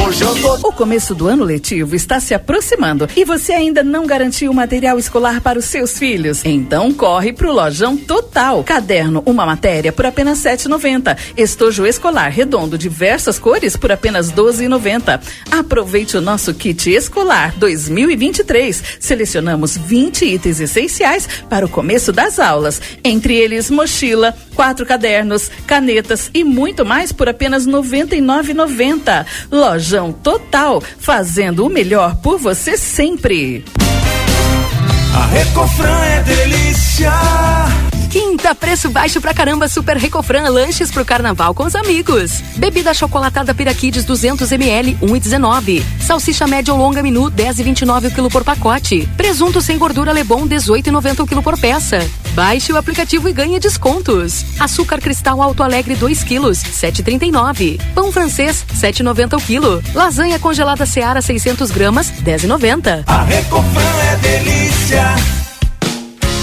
S9: O começo do ano letivo está se aproximando e você ainda não garantiu material escolar para os seus filhos? Então corre pro Lojão Total. Caderno, uma matéria por apenas R$ 7,90. Estojo escolar redondo, diversas cores por apenas R$ 12,90. Aproveite o nosso kit escolar 2023. Selecionamos 20 itens essenciais para o começo das aulas. Entre eles, mochila, quatro cadernos, canetas e muito mais por apenas R$ 99,90. Lojão Total, fazendo o melhor por você sempre.
S12: A Recofran é delícia.
S1: Quinta, preço baixo pra caramba, Super Recofran, lanches pro carnaval com os amigos. Bebida chocolatada Piraquides 200ml, 1,19. Salsicha média ou longa menu, 10,29 o quilo por pacote. Presunto sem gordura Lebon, 18,90 o quilo por peça. Baixe o aplicativo e ganhe descontos. Açúcar cristal Alto Alegre 2 quilos, 7,39. Pão francês, 7,90 o quilo. Lasanha congelada Seara 600 gramas, 10,90.
S12: A Recofran é delícia.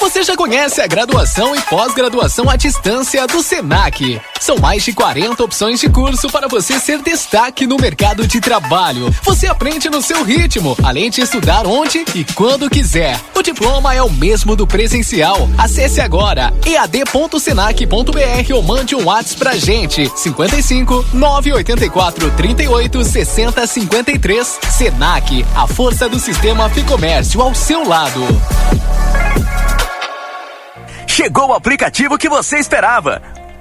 S29: Você já conhece a graduação e pós-graduação à distância do SENAC. São mais de 40 opções de curso para você ser destaque no mercado de trabalho. Você aprende no seu ritmo, além de estudar onde e quando quiser. O diploma é o mesmo do presencial. Acesse agora ead.senac.br ou mande um WhatsApp pra gente. 55 984 38 60 53. Senac, a força do sistema Ficomércio ao seu lado.
S17: Chegou o aplicativo que você esperava.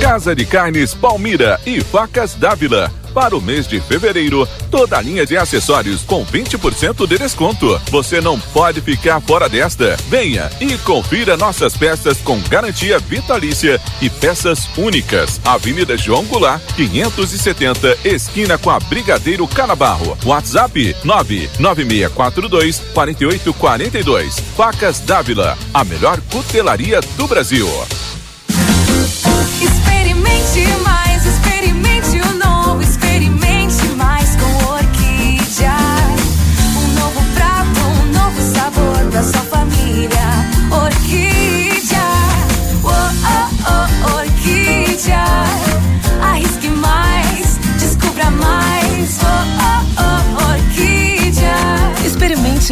S7: Casa de Carnes Palmira e Facas Dávila. Para o mês de fevereiro, toda a linha de acessórios com 20% de desconto. Você não pode ficar fora desta. Venha e confira nossas peças com garantia vitalícia e peças únicas. Avenida João Goulart, 570, esquina com a Brigadeiro Canabarro. WhatsApp 99642 4842. Facas Dávila, a melhor cutelaria do Brasil.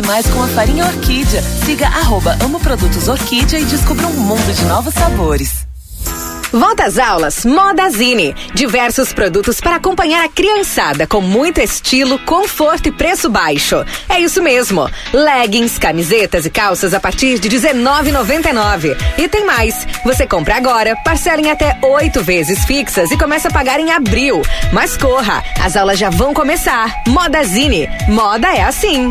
S30: Mais com
S31: a farinha Orquídea. Siga arroba Amo Produtos Orquídea e descubra um mundo de novos sabores.
S5: Volta às aulas Modazine. Diversos produtos para acompanhar a criançada com muito estilo, conforto e preço baixo. É isso mesmo. Leggings, camisetas e calças a partir de R$19,99. E tem mais. Você compra agora, parcela em até oito vezes fixas e começa a pagar em abril. Mas corra, as aulas já vão começar. Modazine. Moda é assim.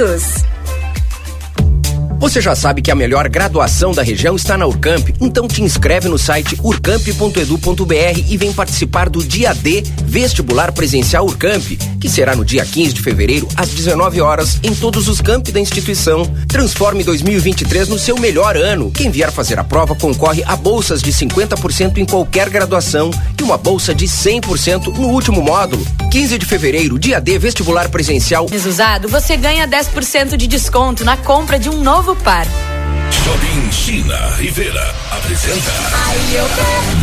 S19: todos.
S32: Você já sabe que a melhor graduação da região está na Urcamp, então te inscreve no site urcamp.edu.br e vem participar do Dia D Vestibular Presencial Urcamp, que será no dia 15 de fevereiro às 19 horas em todos os campi da instituição. Transforme 2023 no seu melhor ano. Quem vier fazer a prova concorre a bolsas de 50% em qualquer graduação e uma bolsa de 100% no último módulo. 15 de fevereiro, Dia D Vestibular Presencial.
S33: Usado, você ganha 10% de desconto na compra de um novo par.
S7: Shopping China Rivera apresenta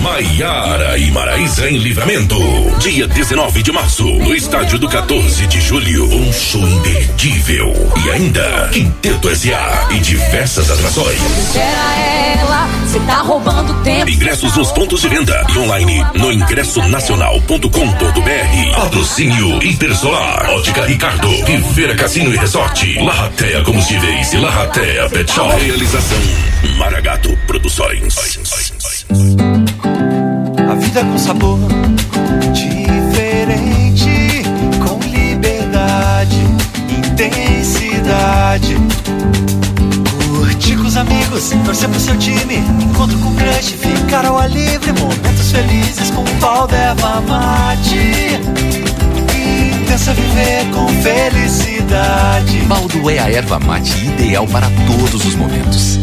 S7: Maiara e Maraísa em Livramento. Dia 19 de março, no estádio do 14 de julho. Um show imperdível. E ainda, Quinteto S.A. e diversas atrações.
S33: Era ela, você tá roubando tempo.
S7: Ingressos nos pontos de venda e online no ingressonacional.com.br. Patrocínio Intersolar, Ótica Ricardo, Rivera Cassino e Resort, Larratea Combustíveis e Larratea Pet Shop. Realização Maragato Produções.
S12: A vida com sabor diferente, com liberdade, intensidade. Com os amigos, torcer pro seu time, encontro com crush, ficar ao ar livre, momentos felizes com pau d'erva mate. Intensa viver com felicidade.
S22: Baldo é a erva mate ideal para todos os momentos.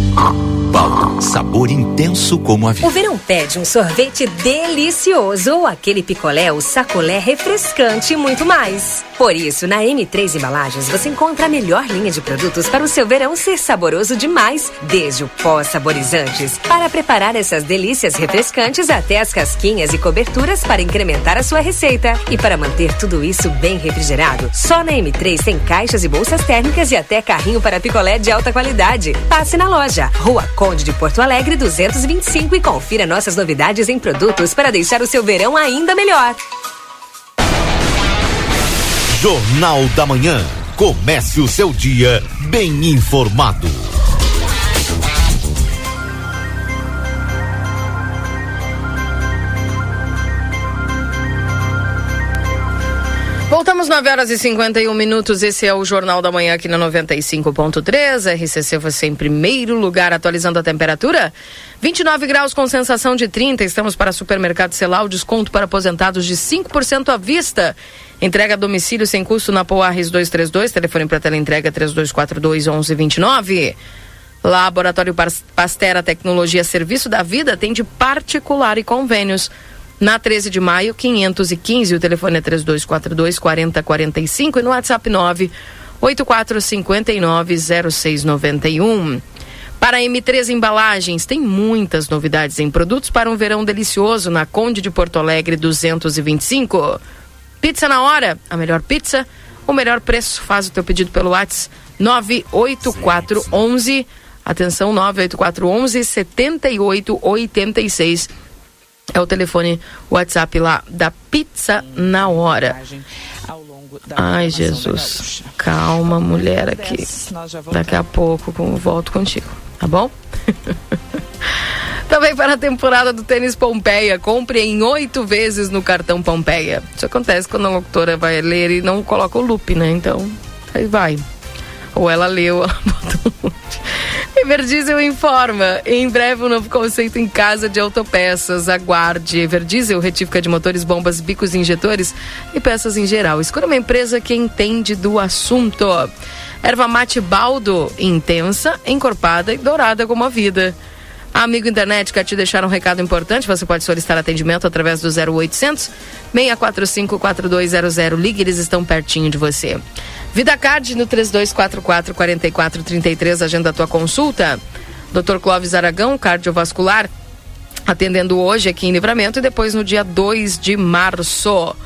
S22: Baldo, sabor intenso como a vida.
S19: O verão pede um sorvete delicioso ou aquele picolé ou sacolé refrescante e muito mais. Por isso, na M3 Embalagens você encontra a melhor linha de produtos para o seu verão ser saboroso demais, desde o pó saborizantes, para preparar essas delícias refrescantes até as casquinhas e coberturas para incrementar a sua receita. E para manter tudo isso bem refrigerado, só na M3 tem caixas e bolsas térmicas e até carrinho para picolé de alta qualidade. Passe na loja, Rua Conde de Porto Alegre 225 e confira nossas novidades em produtos para deixar o seu verão ainda melhor.
S15: Jornal da Manhã. Comece o seu dia bem informado.
S1: Voltamos 9 horas e 51 minutos. Esse é o Jornal da Manhã aqui na 95.3. RCC você em primeiro lugar, atualizando a temperatura. 29 graus com sensação de 30. Estamos para supermercado Celal. Desconto para aposentados de 5% à vista. Entrega a domicílio sem custo na Poarres 232. Telefone para tela entrega 3242 1129. Laboratório Pastera Tecnologia Serviço da Vida tem de particular e convênios. Na 13 de maio, 515, o telefone é 3242 4045 e no WhatsApp 9 8459 0691. Para a M3 Embalagens, tem muitas novidades em produtos para um verão delicioso na Conde de Porto Alegre 225. Pizza na hora, a melhor pizza, o melhor preço. Faz o teu pedido pelo WhatsApp 98411. Atenção, 98411 7886. É o telefone WhatsApp lá da Pizza na hora. Ai, Jesus. Calma, mulher aqui. Daqui a pouco eu volto contigo, tá bom? Também para a temporada do tênis Pompeia, compre em oito vezes no cartão Pompeia. Isso acontece quando a locutora vai ler e não coloca o loop, né? Então, aí vai. Ou ela leu, ela botou um loop. Everdiesel informa. Em breve, um novo conceito em casa de autopeças. Aguarde. Everdiesel, retífica de motores, bombas, bicos, injetores e peças em geral. Escolha uma empresa que entende do assunto. Erva mate baldo, intensa, encorpada e dourada como a vida. Amigo internet, quer te deixar um recado importante? Você pode solicitar atendimento através do 0800 645 4200. Ligue, eles estão pertinho de você. Vida Card no 3244 4433, agenda a tua consulta. Dr. Clóvis Aragão, cardiovascular, atendendo hoje aqui em Livramento e depois no dia 2 de março.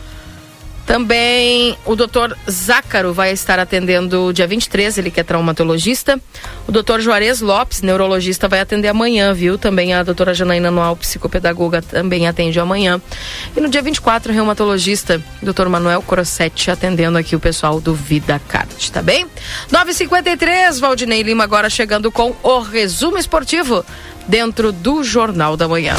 S1: Também o doutor Zácaro vai estar atendendo dia 23, ele que é traumatologista. O doutor Juarez Lopes, neurologista, vai atender amanhã, viu? Também a doutora Janaína Noal, psicopedagoga, também atende amanhã. E no dia 24, reumatologista, doutor Manuel Crossetti, atendendo aqui o pessoal do Vida Card, tá bem? 9h53, Valdinei Lima agora chegando com o resumo esportivo dentro do Jornal da Manhã.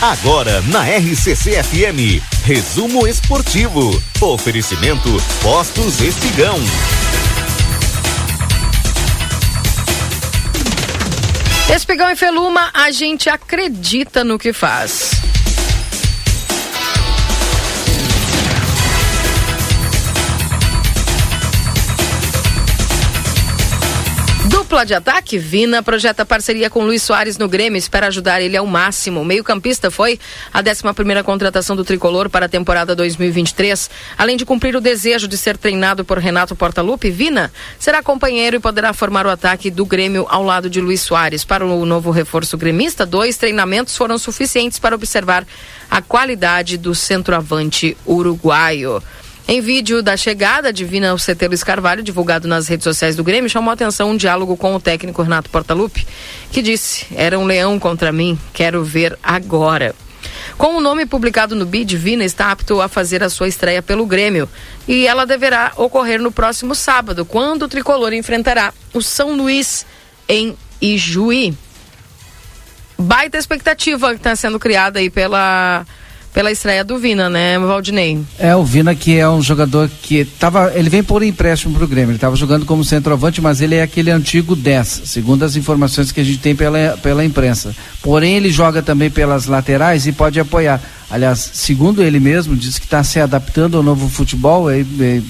S15: Agora na RCC FM, resumo esportivo. Oferecimento Postos Espigão.
S1: Espigão e Feluma, a gente acredita no que faz. Dupla de ataque, Vina projeta parceria com Luiz Soares no Grêmio, espera ajudar ele ao máximo. O meio-campista foi a 11 contratação do tricolor para a temporada 2023. Além de cumprir o desejo de ser treinado por Renato Portaluppi, Vina será companheiro e poderá formar o ataque do Grêmio ao lado de Luiz Soares. Para o novo reforço gremista, dois treinamentos foram suficientes para observar a qualidade do centroavante uruguaio. Em vídeo da chegada de Vina ao CT Luiz Carvalho, divulgado nas redes sociais do Grêmio, chamou a atenção um diálogo com o técnico Renato Portaluppi, que disse: Era um leão contra mim, quero ver agora. Com o nome publicado no BID, Vina está apto a fazer a sua estreia pelo Grêmio. E ela deverá ocorrer no próximo sábado, quando o tricolor enfrentará o São Luís em Ijuí. Baita expectativa que está sendo criada aí pela pela estreia do Vina, né, Valdinei?
S3: É, o Vina que é um jogador que tava, ele vem por empréstimo pro Grêmio, ele estava jogando como centroavante, mas ele é aquele antigo 10, segundo as informações que a gente tem pela, pela imprensa. Porém, ele joga também pelas laterais e pode apoiar. Aliás, segundo ele mesmo, diz que está se adaptando ao novo futebol, é, é,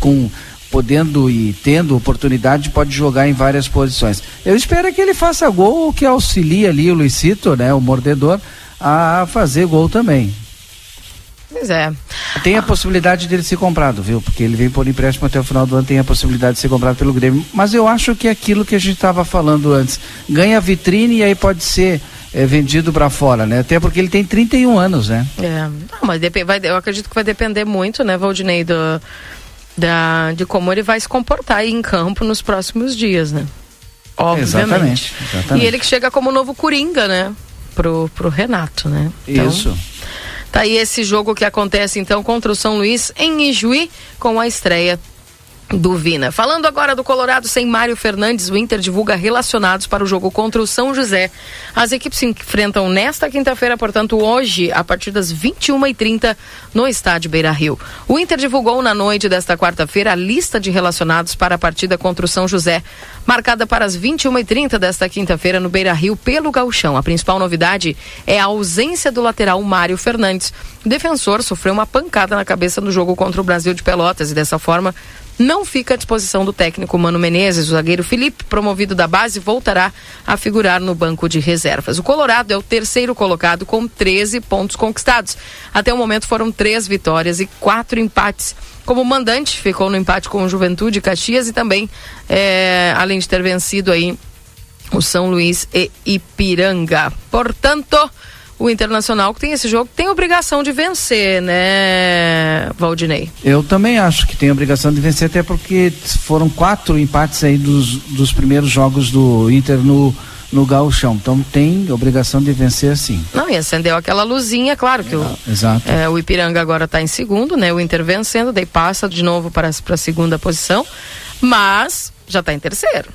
S3: com podendo e tendo oportunidade, pode jogar em várias posições. Eu espero que ele faça gol, que auxilie ali o Luicito, né, o mordedor, a fazer gol também.
S1: Pois é.
S3: Tem a possibilidade dele ser comprado, viu? Porque ele vem por empréstimo até o final do ano, tem a possibilidade de ser comprado pelo Grêmio. Mas eu acho que é aquilo que a gente estava falando antes. Ganha vitrine e aí pode ser é, vendido para fora, né? Até porque ele tem 31 anos, né?
S1: É. Não, mas vai, eu acredito que vai depender muito, né, Valdinei, do, da, de como ele vai se comportar aí em campo nos próximos dias, né? Obviamente.
S3: Exatamente, exatamente.
S1: E ele que chega como novo Coringa, né? Pro, pro Renato, né?
S3: Então, Isso.
S1: Tá aí esse jogo que acontece então contra o São Luís em Ijuí com a estreia do Vina. Falando agora do Colorado sem Mário Fernandes, o Inter divulga relacionados para o jogo contra o São José. As equipes se enfrentam nesta quinta-feira, portanto, hoje, a partir das 21h30, no estádio Beira Rio. O Inter divulgou na noite desta quarta-feira a lista de relacionados para a partida contra o São José, marcada para as 21h30 desta quinta-feira no Beira Rio pelo Gauchão. A principal novidade é a ausência do lateral Mário Fernandes. O defensor sofreu uma pancada na cabeça no jogo contra o Brasil de Pelotas e dessa forma não fica à disposição do técnico Mano Menezes. O zagueiro Felipe, promovido da base, voltará a figurar no banco de reservas. O Colorado é o terceiro colocado com 13 pontos conquistados. Até o momento foram três vitórias e quatro empates. Como mandante, ficou no empate com o Juventude Caxias e também, é, além de ter vencido aí o São Luís e Ipiranga. Portanto, o Internacional que tem esse jogo tem obrigação de vencer, né, Valdinei?
S3: Eu também acho que tem obrigação de vencer, até porque foram quatro empates aí dos, dos primeiros jogos do Inter no, no gauchão. Então tem obrigação de vencer sim.
S1: Não, e acendeu aquela luzinha, claro que o,
S3: ah, Exato.
S1: É, o Ipiranga agora está em segundo, né? O Inter vencendo, daí passa de novo para a segunda posição, mas já está em terceiro.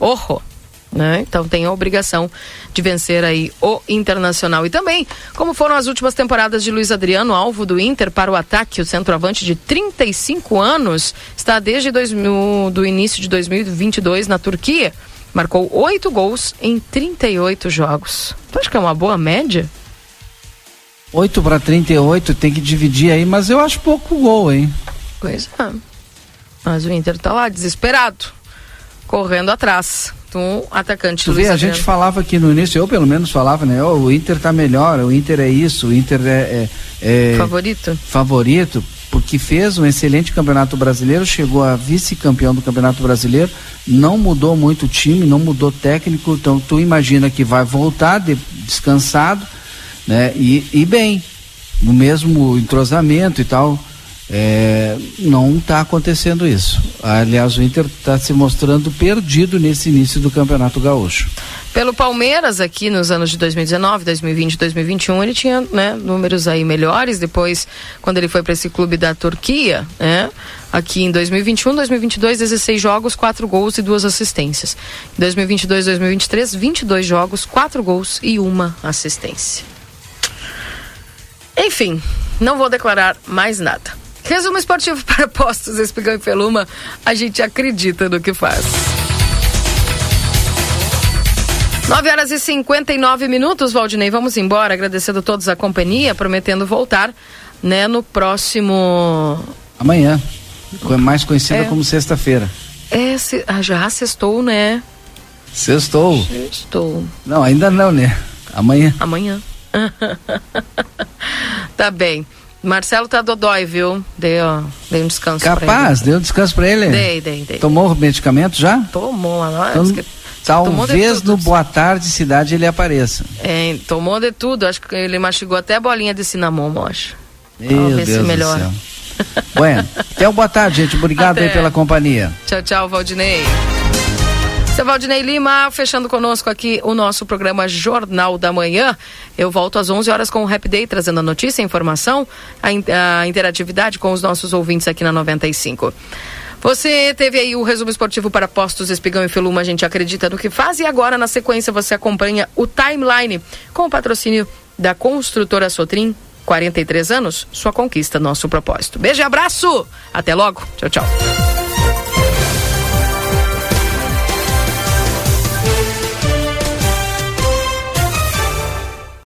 S1: Orro! Né? Então tem a obrigação de vencer aí o Internacional. E também, como foram as últimas temporadas de Luiz Adriano, alvo do Inter para o ataque, o centroavante de 35 anos, está desde mil, do início de 2022 na Turquia. Marcou oito gols em 38 jogos. Tu acha que é uma boa média?
S3: 8 para 38, tem que dividir aí, mas eu acho pouco gol, hein?
S1: Pois é. Mas o Inter tá lá, desesperado, correndo atrás um atacante.
S3: Tu vê, a gente falava aqui no início, eu pelo menos falava, né? Oh, o Inter tá melhor, o Inter é isso, o Inter é, é,
S1: é favorito.
S3: Favorito, porque fez um excelente campeonato brasileiro, chegou a vice-campeão do campeonato brasileiro, não mudou muito o time, não mudou técnico, então tu imagina que vai voltar de, descansado, né? E, e bem, no mesmo entrosamento e tal. É, não está acontecendo isso. Aliás, o Inter está se mostrando perdido nesse início do Campeonato Gaúcho.
S1: Pelo Palmeiras, aqui nos anos de 2019, 2020 2021, ele tinha né, números aí melhores. Depois, quando ele foi para esse clube da Turquia, né, aqui em 2021, 2022, 16 jogos, 4 gols e 2 assistências. Em 2022, 2023, 22 jogos, 4 gols e 1 assistência. Enfim, não vou declarar mais nada. Resumo esportivo para postos, Espigão e Feluma. A gente acredita no que faz. 9 horas e 59 minutos, Valdinei. Vamos embora, agradecendo a todos a companhia, prometendo voltar, né, no próximo.
S3: Amanhã. Mais conhecida
S1: É.
S3: como sexta-feira.
S1: É, se... ah, já sextou, né?
S3: Sextou.
S1: Sextou.
S3: Não, ainda não, né? Amanhã.
S1: Amanhã. tá bem. Marcelo tá dodói, viu? Dei, ó, dei um descanso pra
S3: Capaz, deu descanso pra ele?
S1: Dei, dei, dei.
S3: Tomou o medicamento já?
S1: Tomou, lá.
S3: Então, talvez no Boa Tarde Cidade ele apareça.
S1: É, tomou de tudo. Acho que ele mastigou até a bolinha de cinnamon, acho.
S3: Meu
S1: Vamos ver se
S3: Deus do
S1: melhora.
S3: Bueno, até o boa tarde, gente. Obrigado aí
S1: Até.
S3: pela companhia.
S1: Tchau, tchau, Valdinei. Seu Valdinei Lima, fechando conosco aqui o nosso programa Jornal da Manhã. Eu volto às 11 horas com o Rap Day, trazendo a notícia, a informação, a, in- a interatividade com os nossos ouvintes aqui na 95. Você teve aí o resumo esportivo para Postos Espigão e Feluma, a gente acredita no que faz. E agora, na sequência, você acompanha o Timeline com o patrocínio da construtora Sotrim. 43 anos, sua conquista, nosso propósito. Beijo e abraço! Até logo. Tchau, tchau.